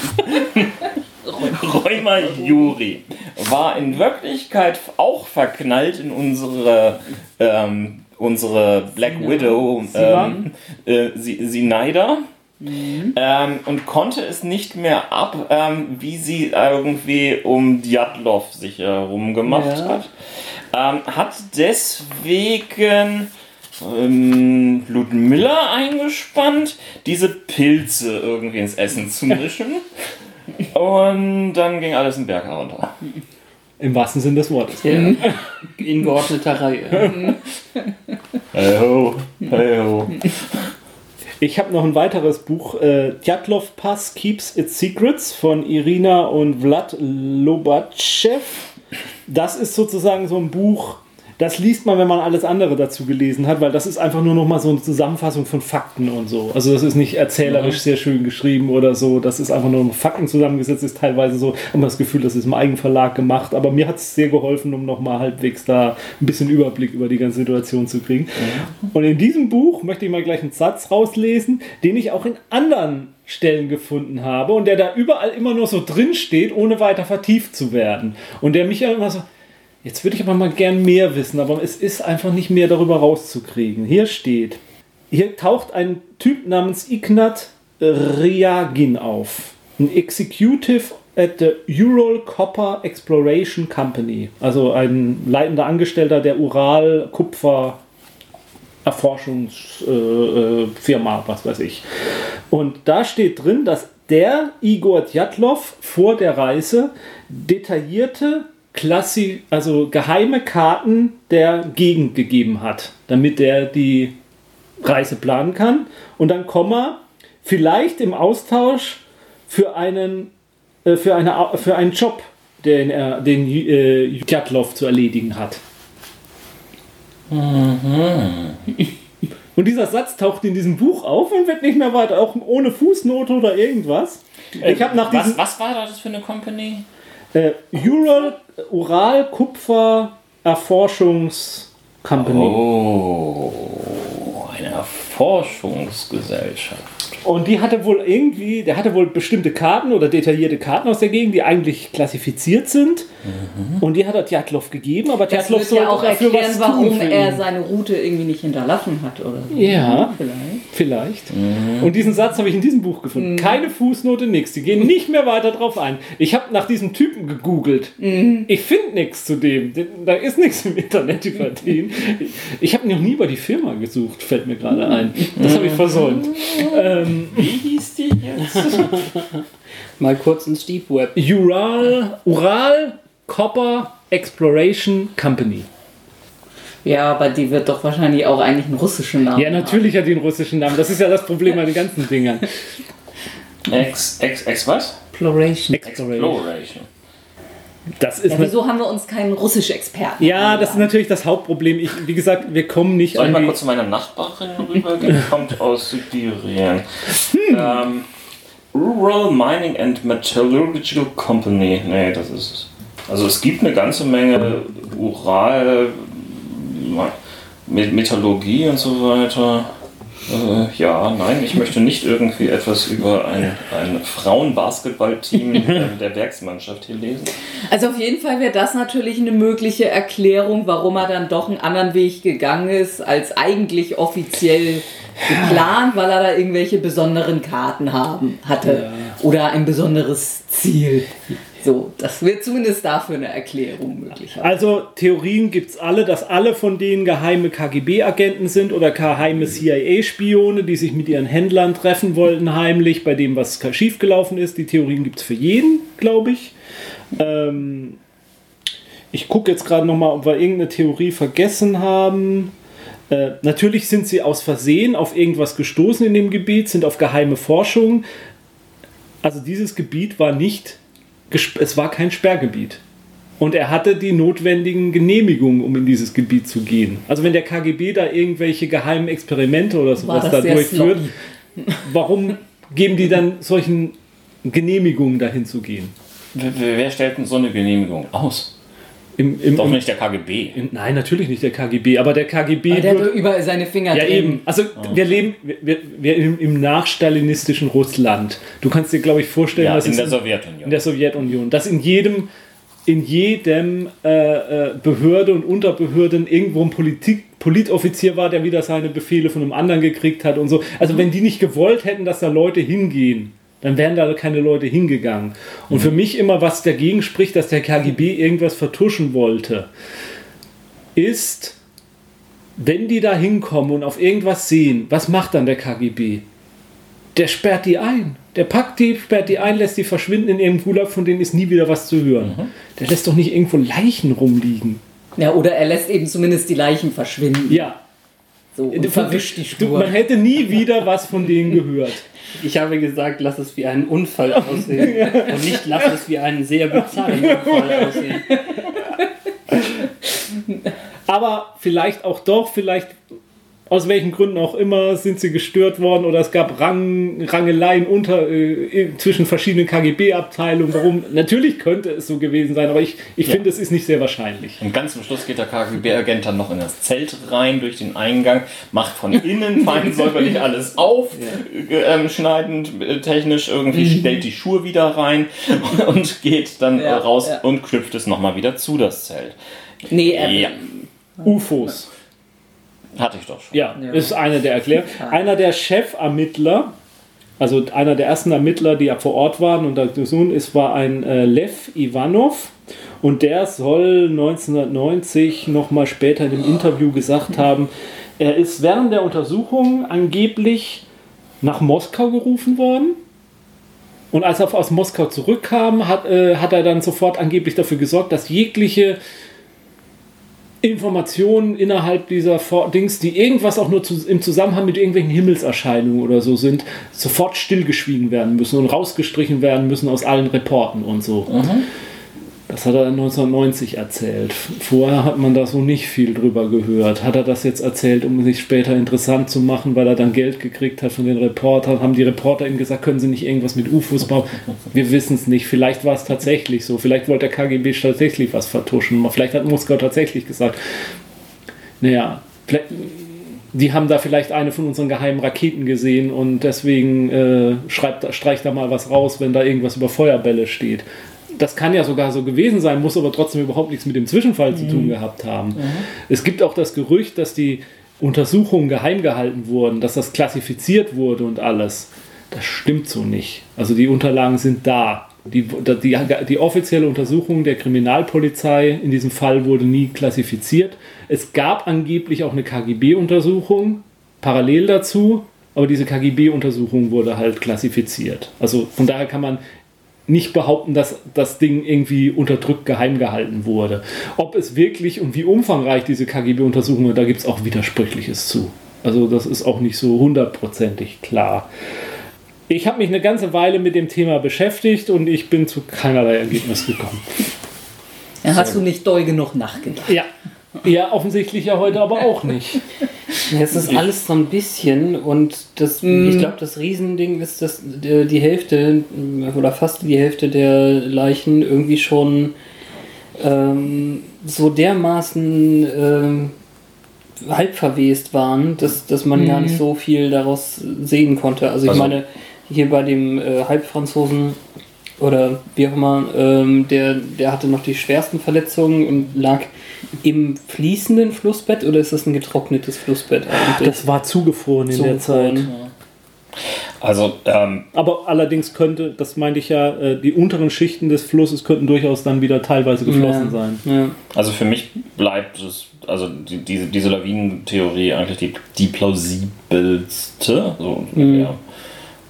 Räumer Juri war in Wirklichkeit auch verknallt in unsere, ähm, unsere Black Widow, ähm, äh, sie, Snyder. Ähm, und konnte es nicht mehr ab, ähm, wie sie irgendwie um Djatlov sich herum gemacht Ja. hat. Ähm, hat deswegen ähm, Ludmilla eingespannt, diese Pilze irgendwie ins Essen zu mischen. Und dann ging alles den Berg herunter. Im wahrsten Sinne des Wortes. ja, in geordneter Reihe. Hey ho, hey ho. Ich habe noch ein weiteres Buch, äh, Djatlov Pass Keeps Its Secrets von Irina und Vlad Lobachev. Das ist sozusagen so ein Buch, das liest man, wenn man alles andere dazu gelesen hat, weil das ist einfach nur noch mal so eine Zusammenfassung von Fakten und so. Also das ist nicht erzählerisch sehr schön geschrieben oder so. Das ist einfach nur noch Fakten zusammengesetzt, ist teilweise so, haben das Gefühl, das ist im Eigenverlag gemacht. Aber mir hat es sehr geholfen, um noch mal halbwegs da ein bisschen Überblick über die ganze Situation zu kriegen. Und in diesem Buch möchte ich mal gleich einen Satz rauslesen, den ich auch in anderen Stellen gefunden habe und der da überall immer nur so drin steht, ohne weiter vertieft zu werden. Und der mich ja immer so, jetzt würde ich aber mal gern mehr wissen, aber es ist einfach nicht mehr darüber rauszukriegen. Hier steht, hier taucht ein Typ namens Ignat Ryagin auf, ein Executive at the Ural Copper Exploration Company, also ein leitender Angestellter der Ural Kupfer Erforschungsfirma, äh, was weiß ich. Und da steht drin, dass der Igor Djatlov vor der Reise detaillierte, Klassi also geheime Karten der Gegend gegeben hat, damit er die Reise planen kann. Und dann Komma, vielleicht im Austausch für einen, äh, für eine, für einen Job, den er, den äh, Djatlov zu erledigen hat. Und dieser Satz taucht in diesem Buch auf und wird nicht mehr weiter, auch ohne Fußnote oder irgendwas. Ich habe nach Was, diesem was war das für eine Company? äh, Ural, Ural Kupfer Erforschungs Company. Oh, eine Forschungsgesellschaft. Und die hatte wohl irgendwie, der hatte wohl bestimmte Karten oder detaillierte Karten aus der Gegend, die eigentlich klassifiziert sind. Und die hat er Djatlov gegeben, aber Das Djatlov wird ja auch dafür erklären, was warum er seine Route irgendwie nicht hinterlassen hat oder so. Ja. Vielleicht. Vielleicht. Und diesen Satz habe ich in diesem Buch gefunden. Keine Fußnote, nichts. Die gehen nicht mehr weiter drauf ein. Ich habe nach diesem Typen gegoogelt. Ich finde nichts zu dem. Da ist nichts im Internet über den. Ich habe noch nie über die Firma gesucht, fällt mir gerade ein. Das habe ich versäumt. Ähm, Wie hieß die jetzt? Mal kurz ins Deep Web. Ural, Ural Copper Exploration Company. Ja, aber die wird doch wahrscheinlich auch eigentlich einen russischen Namen Ja, natürlich hat die einen russischen Namen. Das ist ja das Problem an den ganzen Dingern. Ex, ex, ex was? Exploration. Exploration. Das ist Ja, wieso haben wir uns keinen russischen Experten? Ja, das ist natürlich das Hauptproblem. Ich, wie gesagt, wir kommen nicht Soll ich mal kurz zu meiner Nachbarin rübergehen? Die kommt aus Sibirien. Ähm, Rural Mining and Metallurgical Company. Nee, das ist es. Also es gibt eine ganze Menge Ural, Me- Metallurgie und so weiter. Äh, ja, nein, ich möchte nicht irgendwie etwas über ein, ein Frauenbasketballteam äh, der Werksmannschaft hier lesen. Also auf jeden Fall wäre das natürlich eine mögliche Erklärung, warum er dann doch einen anderen Weg gegangen ist, als eigentlich offiziell geplant, weil er da irgendwelche besonderen Karten haben hatte oder ein besonderes Ziel. So, das wäre zumindest dafür eine Erklärung möglich. Also Theorien gibt es alle, dass alle von denen geheime KGB-Agenten sind oder geheime CIA-Spione, die sich mit ihren Händlern treffen wollten heimlich, bei dem was schiefgelaufen ist. Die Theorien gibt es für jeden, glaube ich. Ähm, ich gucke jetzt gerade noch mal, ob wir irgendeine Theorie vergessen haben. Äh, natürlich sind sie aus Versehen auf irgendwas gestoßen in dem Gebiet, sind auf geheime Forschung. Also dieses Gebiet war nicht, es war kein Sperrgebiet. Und er hatte die notwendigen Genehmigungen, um in dieses Gebiet zu gehen. Also wenn der KGB da irgendwelche geheimen Experimente oder sowas da durchführt, warum geben die dann solchen Genehmigungen dahin zu gehen? Wer, wer stellt denn so eine Genehmigung aus? Im, im, Doch im, nicht der KGB. im, nein, natürlich nicht der KGB, aber der KGB Aber der hat wird- doch überall seine Finger Ja, drin. eben. Also, wir leben wir, wir im, im nachstalinistischen Russland. Du kannst dir, glaube ich, vorstellen, Ja, dass in der Sowjetunion. in der Sowjetunion, dass in jedem, in jedem äh, äh, Behörde und Unterbehörden irgendwo ein Politik, Politoffizier war, der wieder seine Befehle von einem anderen gekriegt hat und so. Also, wenn die nicht gewollt hätten, dass da Leute hingehen, dann wären da keine Leute hingegangen. Und für mich immer, was dagegen spricht, dass der KGB irgendwas vertuschen wollte, ist, wenn die da hinkommen und auf irgendwas sehen, was macht dann der KGB? Der sperrt die ein. Der packt die, sperrt die ein, lässt die verschwinden in irgendeinem Gulag, von denen ist nie wieder was zu hören. Der lässt doch nicht irgendwo Leichen rumliegen. Ja, oder er lässt eben zumindest die Leichen verschwinden. Ja. So, und verwischt die Du, Spur. man hätte nie wieder was von denen gehört. Ich habe gesagt, lass es wie einen Unfall aussehen. Und nicht lass es wie einen sehr bizarren Unfall aussehen. Aber vielleicht auch doch, vielleicht aus welchen Gründen auch immer sind sie gestört worden oder es gab Rang, Rangeleien unter, äh, zwischen verschiedenen KGB-Abteilungen. Warum? Natürlich könnte es so gewesen sein, aber ich, ich finde, es ist nicht sehr wahrscheinlich. Und ganz zum Schluss geht der KGB-Agent dann noch in das Zelt rein durch den Eingang, macht von innen fein säuberlich alles auf, äh, ähm, schneidend, äh, technisch irgendwie, stellt die Schuhe wieder rein und geht dann Ja, raus ja. und knüpft es nochmal wieder zu, das Zelt. nee, Ja, UFOs. Hatte ich doch schon. Ja, Ja. ist eine der Erklärungen. Einer der Chefermittler, also einer der ersten Ermittler, die ja vor Ort waren und da gesucht ist, war ein äh, Lev Ivanov. Und der soll 1990 nochmal später in dem Interview gesagt haben, er ist während der Untersuchung angeblich nach Moskau gerufen worden. Und als er aus Moskau zurückkam, hat, äh, hat er dann sofort angeblich dafür gesorgt, dass jegliche Informationen innerhalb dieser For Dings, die irgendwas auch nur zu, im Zusammenhang mit irgendwelchen Himmelserscheinungen oder so sind, sofort stillgeschwiegen werden müssen und rausgestrichen werden müssen aus allen Reporten und so. Das hat er 1990 erzählt. Vorher hat man da so nicht viel drüber gehört. Hat er das jetzt erzählt, um sich später interessant zu machen, weil er dann Geld gekriegt hat von den Reportern? Haben die Reporter ihm gesagt, können sie nicht irgendwas mit UFOs bauen? Wir wissen es nicht. Vielleicht war es tatsächlich so. Vielleicht wollte der KGB tatsächlich was vertuschen. Vielleicht hat Moskau tatsächlich gesagt, naja, die haben da vielleicht eine von unseren geheimen Raketen gesehen und deswegen äh, schreibt, streicht da mal was raus, wenn da irgendwas über Feuerbälle steht. Das kann ja sogar so gewesen sein, muss aber trotzdem überhaupt nichts mit dem Zwischenfall zu tun gehabt haben. Es gibt auch das Gerücht, dass die Untersuchungen geheim gehalten wurden, dass das klassifiziert wurde und alles. Das stimmt so nicht. Also die Unterlagen sind da. Die, die, die offizielle Untersuchung der Kriminalpolizei in diesem Fall wurde nie klassifiziert. Es gab angeblich auch eine KGB-Untersuchung parallel dazu, aber diese KGB-Untersuchung wurde halt klassifiziert. Also von daher kann man nicht behaupten, dass das Ding irgendwie unterdrückt geheim gehalten wurde. Ob es wirklich und wie umfangreich diese KGB-Untersuchung da gibt es auch Widersprüchliches zu. Also das ist auch nicht so hundertprozentig klar. Ich habe mich eine ganze Weile mit dem Thema beschäftigt und ich bin zu keinerlei Ergebnis gekommen. Dann hast du nicht doll genug nachgedacht. Ja, ja offensichtlich ja heute aber auch nicht. Ja, es ist alles so ein bisschen und das, ich glaube, das Riesending ist, dass die die Hälfte oder fast die Hälfte der Leichen irgendwie schon ähm, so dermaßen ähm, halb verwest waren, dass, dass man gar nicht so viel daraus sehen konnte. Also ich Also- meine, hier bei dem äh, Halbfranzosen oder wie auch immer, ähm, der, der hatte noch die schwersten Verletzungen und lag im fließenden Flussbett oder ist das ein getrocknetes Flussbett eigentlich? Das war zugefroren in der Zeit. Also, ähm, Aber allerdings könnte, das meinte ich ja, äh, die unteren Schichten des Flusses könnten durchaus dann wieder teilweise geflossen ja. sein. Ja. also für mich bleibt es, also die, diese, diese Lawinentheorie eigentlich die, die plausibelste. So, ja.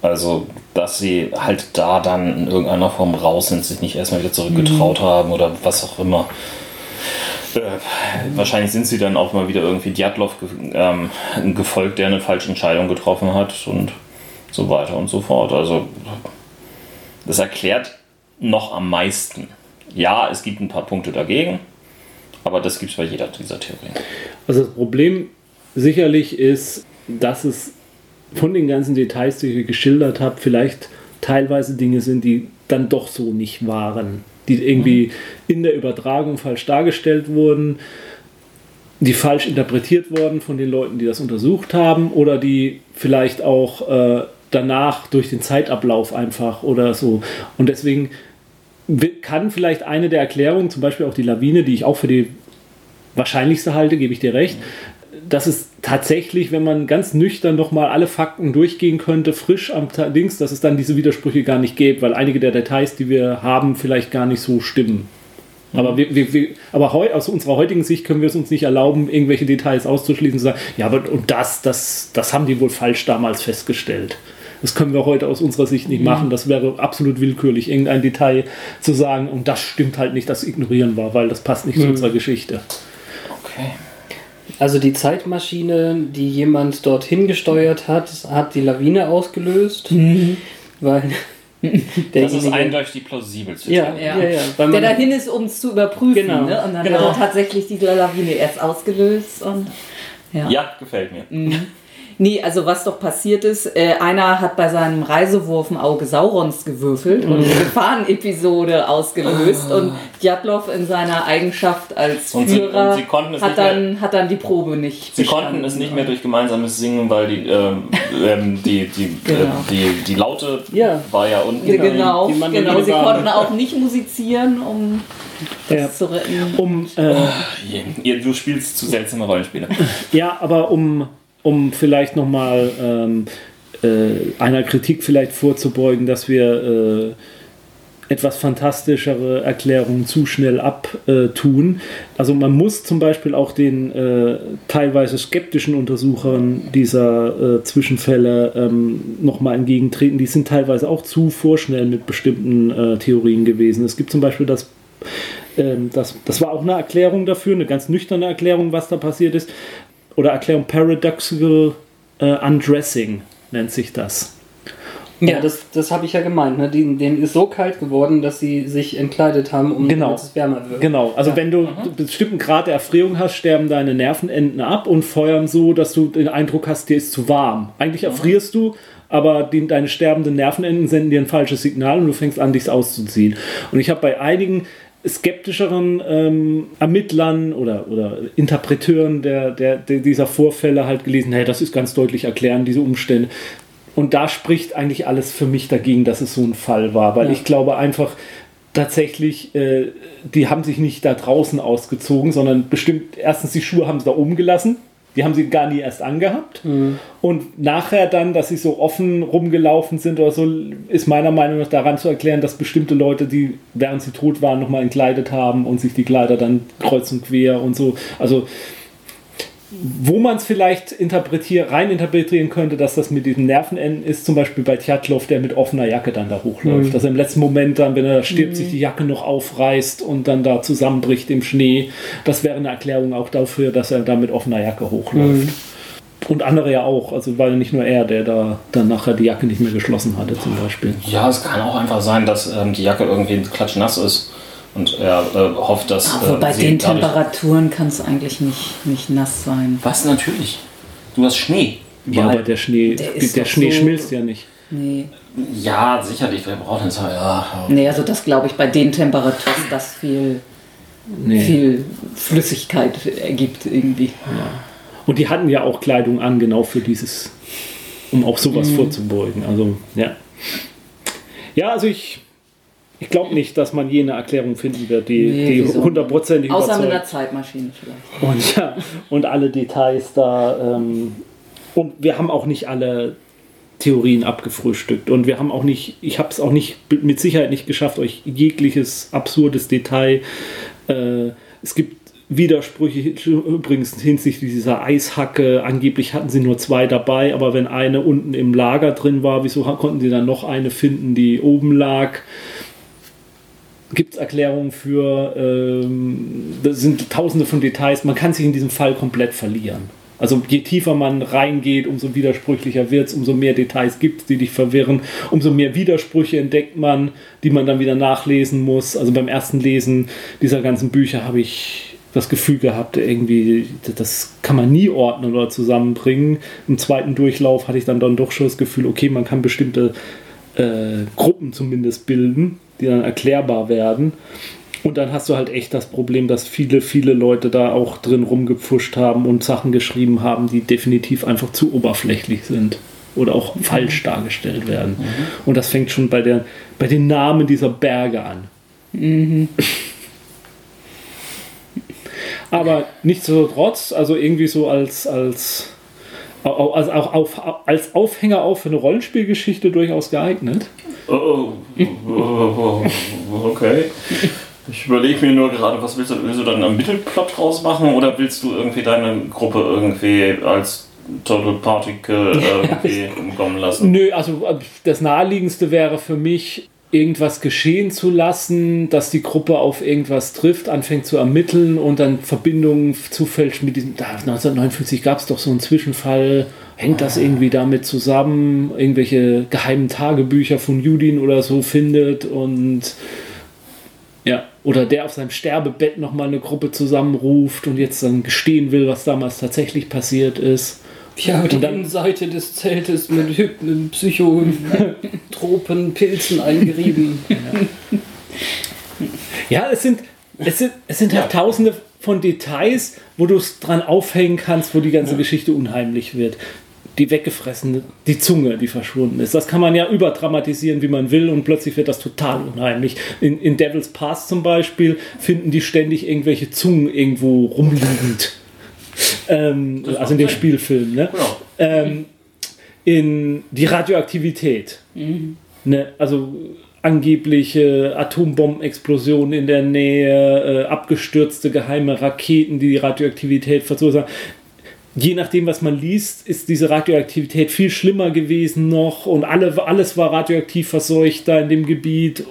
Also, dass sie halt da dann in irgendeiner Form raus sind, sich nicht erstmal wieder zurückgetraut haben oder was auch immer. Äh, wahrscheinlich sind sie dann auch mal wieder irgendwie Djatlov ge ähm, gefolgt, der eine falsche Entscheidung getroffen hat und so weiter und so fort. Also das erklärt noch am meisten. Ja, es gibt ein paar Punkte dagegen, aber das gibt es bei jeder dieser Theorien. Also das Problem sicherlich ist, dass es von den ganzen Details, die ich geschildert habe, vielleicht teilweise Dinge sind, die dann doch so nicht waren. Die irgendwie in der Übertragung falsch dargestellt wurden, die falsch interpretiert wurden von den Leuten, die das untersucht haben oder die vielleicht auch äh, danach durch den Zeitablauf einfach oder so. Und deswegen kann vielleicht eine der Erklärungen, zum Beispiel auch die Lawine, die ich auch für die wahrscheinlichste halte, gebe ich dir recht, dass es tatsächlich, wenn man ganz nüchtern nochmal alle Fakten durchgehen könnte, frisch am Dings, dass es dann diese Widersprüche gar nicht gäbe, weil einige der Details, die wir haben, vielleicht gar nicht so stimmen. Aber, wir, wir, wir, aber heu, aus unserer heutigen Sicht können wir es uns nicht erlauben, irgendwelche Details auszuschließen und zu sagen, ja, aber und das, das, das haben die wohl falsch damals festgestellt. Das können wir heute aus unserer Sicht nicht mhm. machen. Das wäre absolut willkürlich, irgendein Detail zu sagen, und das stimmt halt nicht, das ignorieren wir, weil das passt nicht mhm. zu unserer Geschichte. Okay. Also die Zeitmaschine, die jemand dorthin gesteuert hat, hat die Lawine ausgelöst, mhm. weil das ist eindeutig plausibel zu ja, ja, ja, ja. Der dahin ist, um es zu überprüfen. Genau. Ne? Und dann genau. hat er tatsächlich die Lawine erst ausgelöst. Und, ja. ja, gefällt mir. Mhm. Nee, also was doch passiert ist, äh, einer hat bei seinem Reisewurf ein Auge Saurons gewürfelt und eine mhm. Gefahrenepisode ausgelöst und Djatlov in seiner Eigenschaft als und Führer sie, sie hat, dann, mehr, hat dann die Probe nicht Sie bestanden. konnten es nicht mehr durch gemeinsames Singen, weil die, ähm, ähm die, die, genau. äh, die, die Laute ja. war ja unten. Genau, genau, genau. sie konnten auch nicht musizieren, um das ja. zu retten. Um, äh, oh, du spielst zu seltsame Rollenspiele. Ja, aber um um vielleicht nochmal ähm, äh, einer Kritik vielleicht vorzubeugen, dass wir äh, etwas fantastischere Erklärungen zu schnell abtun. Also man muss zum Beispiel auch den äh, teilweise skeptischen Untersuchern dieser äh, Zwischenfälle ähm, nochmal entgegentreten. Die sind teilweise auch zu vorschnell mit bestimmten äh, Theorien gewesen. Es gibt zum Beispiel das ähm, das, das war auch eine Erklärung dafür, eine ganz nüchterne Erklärung, was da passiert ist oder Erklärung Paradoxical äh, Undressing nennt sich das. Ja, das, das habe ich ja gemeint. Ne? Die, denen ist so kalt geworden, dass sie sich entkleidet haben, um genau. dass es wärmer wird. Genau, also ja. wenn du einen bestimmten Grad der Erfrierung hast, sterben deine Nervenenden ab und feuern so, dass du den Eindruck hast, dir ist zu warm. Eigentlich erfrierst du, aber die, deine sterbenden Nervenenden senden dir ein falsches Signal und du fängst an, dich auszuziehen. Und ich habe bei einigen skeptischeren ähm, Ermittlern oder, oder Interpreteuren der, der, der, dieser Vorfälle halt gelesen, hey, das ist ganz deutlich erklären, diese Umstände. Und da spricht eigentlich alles für mich dagegen, dass es so ein Fall war, weil ja. ich glaube einfach tatsächlich, äh, die haben sich nicht da draußen ausgezogen, sondern bestimmt, erstens die Schuhe haben sie da oben gelassen, die haben sie gar nie erst angehabt. Mhm. Und nachher dann, dass sie so offen rumgelaufen sind oder so, ist meiner Meinung nach daran zu erklären, dass bestimmte Leute, die während sie tot waren, nochmal entkleidet haben und sich die Kleider dann kreuz und quer und so. Also wo man es vielleicht interpretier rein interpretieren könnte, dass das mit diesen Nervenenden ist, zum Beispiel bei Tjatlov, der mit offener Jacke dann da hochläuft. Mhm. Dass er im letzten Moment dann, wenn er stirbt, mhm. sich die Jacke noch aufreißt und dann da zusammenbricht im Schnee. Das wäre eine Erklärung auch dafür, dass er da mit offener Jacke hochläuft. Mhm. Und andere ja auch, also war ja nicht nur er, der da dann nachher die Jacke nicht mehr geschlossen hatte, zum Beispiel. Ja, es kann auch einfach sein, dass ähm, die Jacke irgendwie klatschnass ist und er äh, hofft, dass. Aber bei äh, den Temperaturen kann es eigentlich nicht, nicht nass sein. Was natürlich? Du hast Schnee. Ja, aber der Schnee, der, der Schnee so schmilzt ja nicht. Nee. Ja, sicherlich, wir brauchen es ja. Nee, also das glaube ich bei den Temperaturen, dass viel, nee. viel Flüssigkeit ergibt irgendwie. Ja. Und die hatten ja auch Kleidung an, genau für dieses, um auch sowas mhm. vorzubeugen. Also, ja. Ja, also ich ich glaube nicht, dass man jene Erklärung finden wird, die, nee, die hundertprozentig Außer überzeugt. mit einer Zeitmaschine vielleicht. Und, ja, und alle Details da. Ähm, und wir haben auch nicht alle Theorien abgefrühstückt. Und wir haben auch nicht, ich habe es auch nicht mit Sicherheit nicht geschafft, euch jegliches absurdes Detail. Äh, es gibt Widersprüche übrigens hinsichtlich dieser Eishacke. Angeblich hatten sie nur zwei dabei, aber wenn eine unten im Lager drin war, wieso konnten sie dann noch eine finden, die oben lag? Gibt es Erklärungen für, ähm, das sind tausende von Details, man kann sich in diesem Fall komplett verlieren. Also je tiefer man reingeht, umso widersprüchlicher wird es, umso mehr Details gibt es, die dich verwirren, umso mehr Widersprüche entdeckt man, die man dann wieder nachlesen muss. Also beim ersten Lesen dieser ganzen Bücher habe ich das Gefühl gehabt, irgendwie, das kann man nie ordnen oder zusammenbringen. Im zweiten Durchlauf hatte ich dann, dann doch schon das Gefühl, okay, man kann bestimmte äh, Gruppen zumindest bilden, die dann erklärbar werden. Und dann hast du halt echt das Problem, dass viele, viele Leute da auch drin rumgepfuscht haben und Sachen geschrieben haben, die definitiv einfach zu oberflächlich sind oder auch mhm. falsch dargestellt werden. Mhm. Und das fängt schon bei, der, bei den Namen dieser Berge an. Mhm. Aber nichtsdestotrotz, also irgendwie so als, als, als, auch auf, als Aufhänger auch für eine Rollenspielgeschichte durchaus geeignet. Oh, oh, oh, oh okay. Ich überlege mir nur gerade, was willst du, willst du dann einen Mittelplot draus machen oder willst du irgendwie deine Gruppe irgendwie als Total Particle irgendwie umkommen lassen? Nö, also äh, das Naheliegendste wäre für mich, irgendwas geschehen zu lassen, dass die Gruppe auf irgendwas trifft, anfängt zu ermitteln und dann Verbindungen zufällig mit diesem. Da, 1959 gab es doch so einen Zwischenfall. Hängt das irgendwie damit zusammen? Irgendwelche geheimen Tagebücher von Judin oder so findet und ja, oder der auf seinem Sterbebett nochmal eine Gruppe zusammenruft und jetzt dann gestehen will, was damals tatsächlich passiert ist. Ja, die dann, Seite des Zeltes mit Hypnen, Psychotropen, Pilzen eingerieben. Ja, ja es sind, es sind, es sind halt tausende von Details, wo du es dran aufhängen kannst, wo die ganze ja. Geschichte unheimlich wird die weggefressene, die Zunge, die verschwunden ist. Das kann man ja überdramatisieren, wie man will, und plötzlich wird das total unheimlich. In, in Devil's Pass zum Beispiel finden die ständig irgendwelche Zungen irgendwo rumliegend. Ähm, also in dem Spielfilm. Ne? Genau. Ähm, in die Radioaktivität. Mhm. Ne? Also angebliche Atombombenexplosionen in der Nähe, äh, abgestürzte geheime Raketen, die die Radioaktivität verursachen je nachdem, was man liest, ist diese Radioaktivität viel schlimmer gewesen noch und alle, alles war radioaktiv verseucht da in dem Gebiet.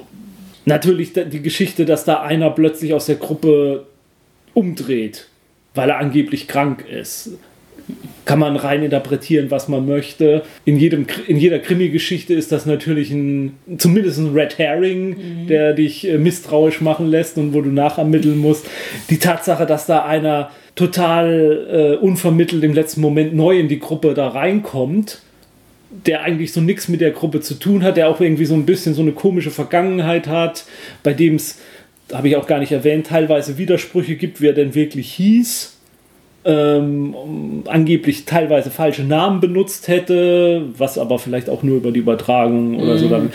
Natürlich die Geschichte, dass da einer plötzlich aus der Gruppe umdreht, weil er angeblich krank ist. Kann man rein interpretieren, was man möchte. In, jedem, in jeder Krimi-Geschichte ist das natürlich ein, zumindest ein Red Herring, mhm. der dich äh, misstrauisch machen lässt und wo du nachermitteln musst. Die Tatsache, dass da einer total äh, unvermittelt im letzten Moment neu in die Gruppe da reinkommt, der eigentlich so nichts mit der Gruppe zu tun hat, der auch irgendwie so ein bisschen so eine komische Vergangenheit hat, bei dem es, habe ich auch gar nicht erwähnt, teilweise Widersprüche gibt, wie er denn wirklich hieß. Ähm, angeblich teilweise falsche Namen benutzt hätte, was aber vielleicht auch nur über die Übertragung oder mhm. so dann.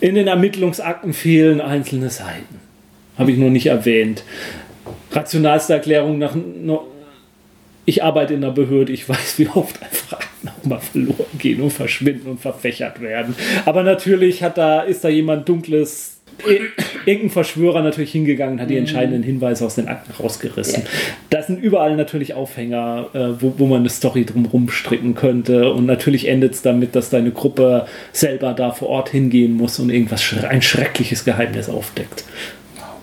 In den Ermittlungsakten fehlen einzelne Seiten. Habe ich nur nicht erwähnt rationalste Erklärung nach. Ich arbeite in der Behörde, ich weiß, wie oft einfach auch mal verloren gehen und verschwinden und verfächert werden. Aber natürlich hat da, ist da jemand dunkles irgendein Verschwörer natürlich hingegangen und hat die entscheidenden Hinweise aus den Akten rausgerissen. Ja. Das sind überall natürlich Aufhänger, äh, wo, wo man eine Story drum stricken könnte. Und natürlich endet es damit, dass deine Gruppe selber da vor Ort hingehen muss und irgendwas, ein schreckliches Geheimnis aufdeckt.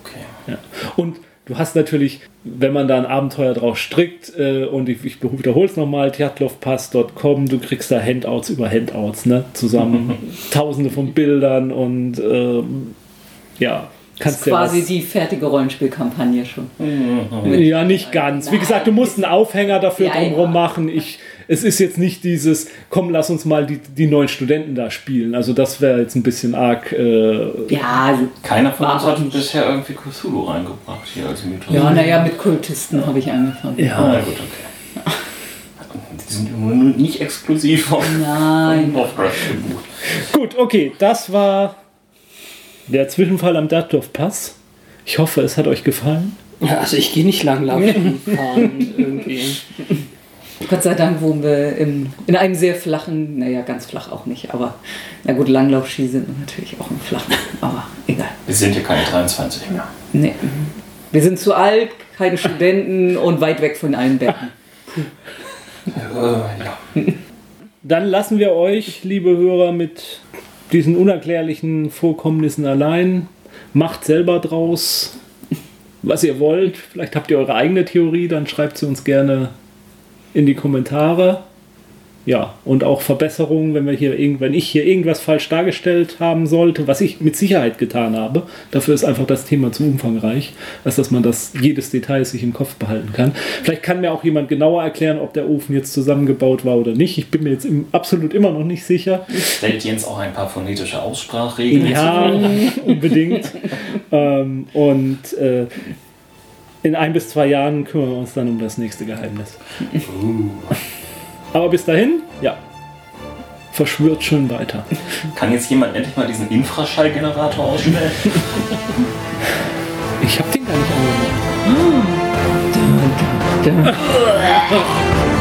Okay. Ja. Und Du hast natürlich, wenn man da ein Abenteuer drauf strickt, äh, und ich, ich wiederhole es nochmal, theatlovpass.com, du kriegst da Handouts über Handouts, ne? Zusammen tausende von Bildern und ähm, ja, Kannst das ist quasi ja die fertige Rollenspielkampagne schon. Mhm. Ja, nicht ganz. Wie gesagt, du musst einen Aufhänger dafür ja, drumherum ja. machen. Ich, es ist jetzt nicht dieses, komm, lass uns mal die, die neuen Studenten da spielen. Also das wäre jetzt ein bisschen arg. Äh, ja, also keiner von uns hat bisher irgendwie Cthulhu reingebracht hier als Mythos. Ja, naja, mit Kultisten habe ich angefangen. Ja, oh, gut, okay. Die sind nicht exklusiv auf, Nein. Gut, okay, das war der Zwischenfall am Datdorf Pass. Ich hoffe, es hat euch gefallen. Ja, also ich gehe nicht langlaufen fahren irgendwie. Gott sei Dank wohnen wir in, in einem sehr flachen, naja, ganz flach auch nicht, aber na gut, Langlaufski sind natürlich auch im Flachen, aber egal. Wir sind hier keine 23 mehr. Nee. Wir sind zu alt, keine Studenten und weit weg von allen Betten. Äh, ja. Dann lassen wir euch, liebe Hörer, mit diesen unerklärlichen Vorkommnissen allein. Macht selber draus, was ihr wollt. Vielleicht habt ihr eure eigene Theorie, dann schreibt sie uns gerne in die Kommentare. Ja, und auch Verbesserungen, wenn wir hier irgend, wenn ich hier irgendwas falsch dargestellt haben sollte, was ich mit Sicherheit getan habe. Dafür ist einfach das Thema zu umfangreich, als dass man das jedes Detail sich im Kopf behalten kann. Vielleicht kann mir auch jemand genauer erklären, ob der Ofen jetzt zusammengebaut war oder nicht. Ich bin mir jetzt im, absolut immer noch nicht sicher. Stellt Jens auch ein paar phonetische Aussprachregeln Ja, unbedingt. ähm, und äh, in ein bis zwei Jahren kümmern wir uns dann um das nächste Geheimnis. Aber bis dahin, ja, verschwört schön weiter. Kann jetzt jemand endlich mal diesen Infraschallgenerator ausstellen? Ich hab den gar nicht angemacht.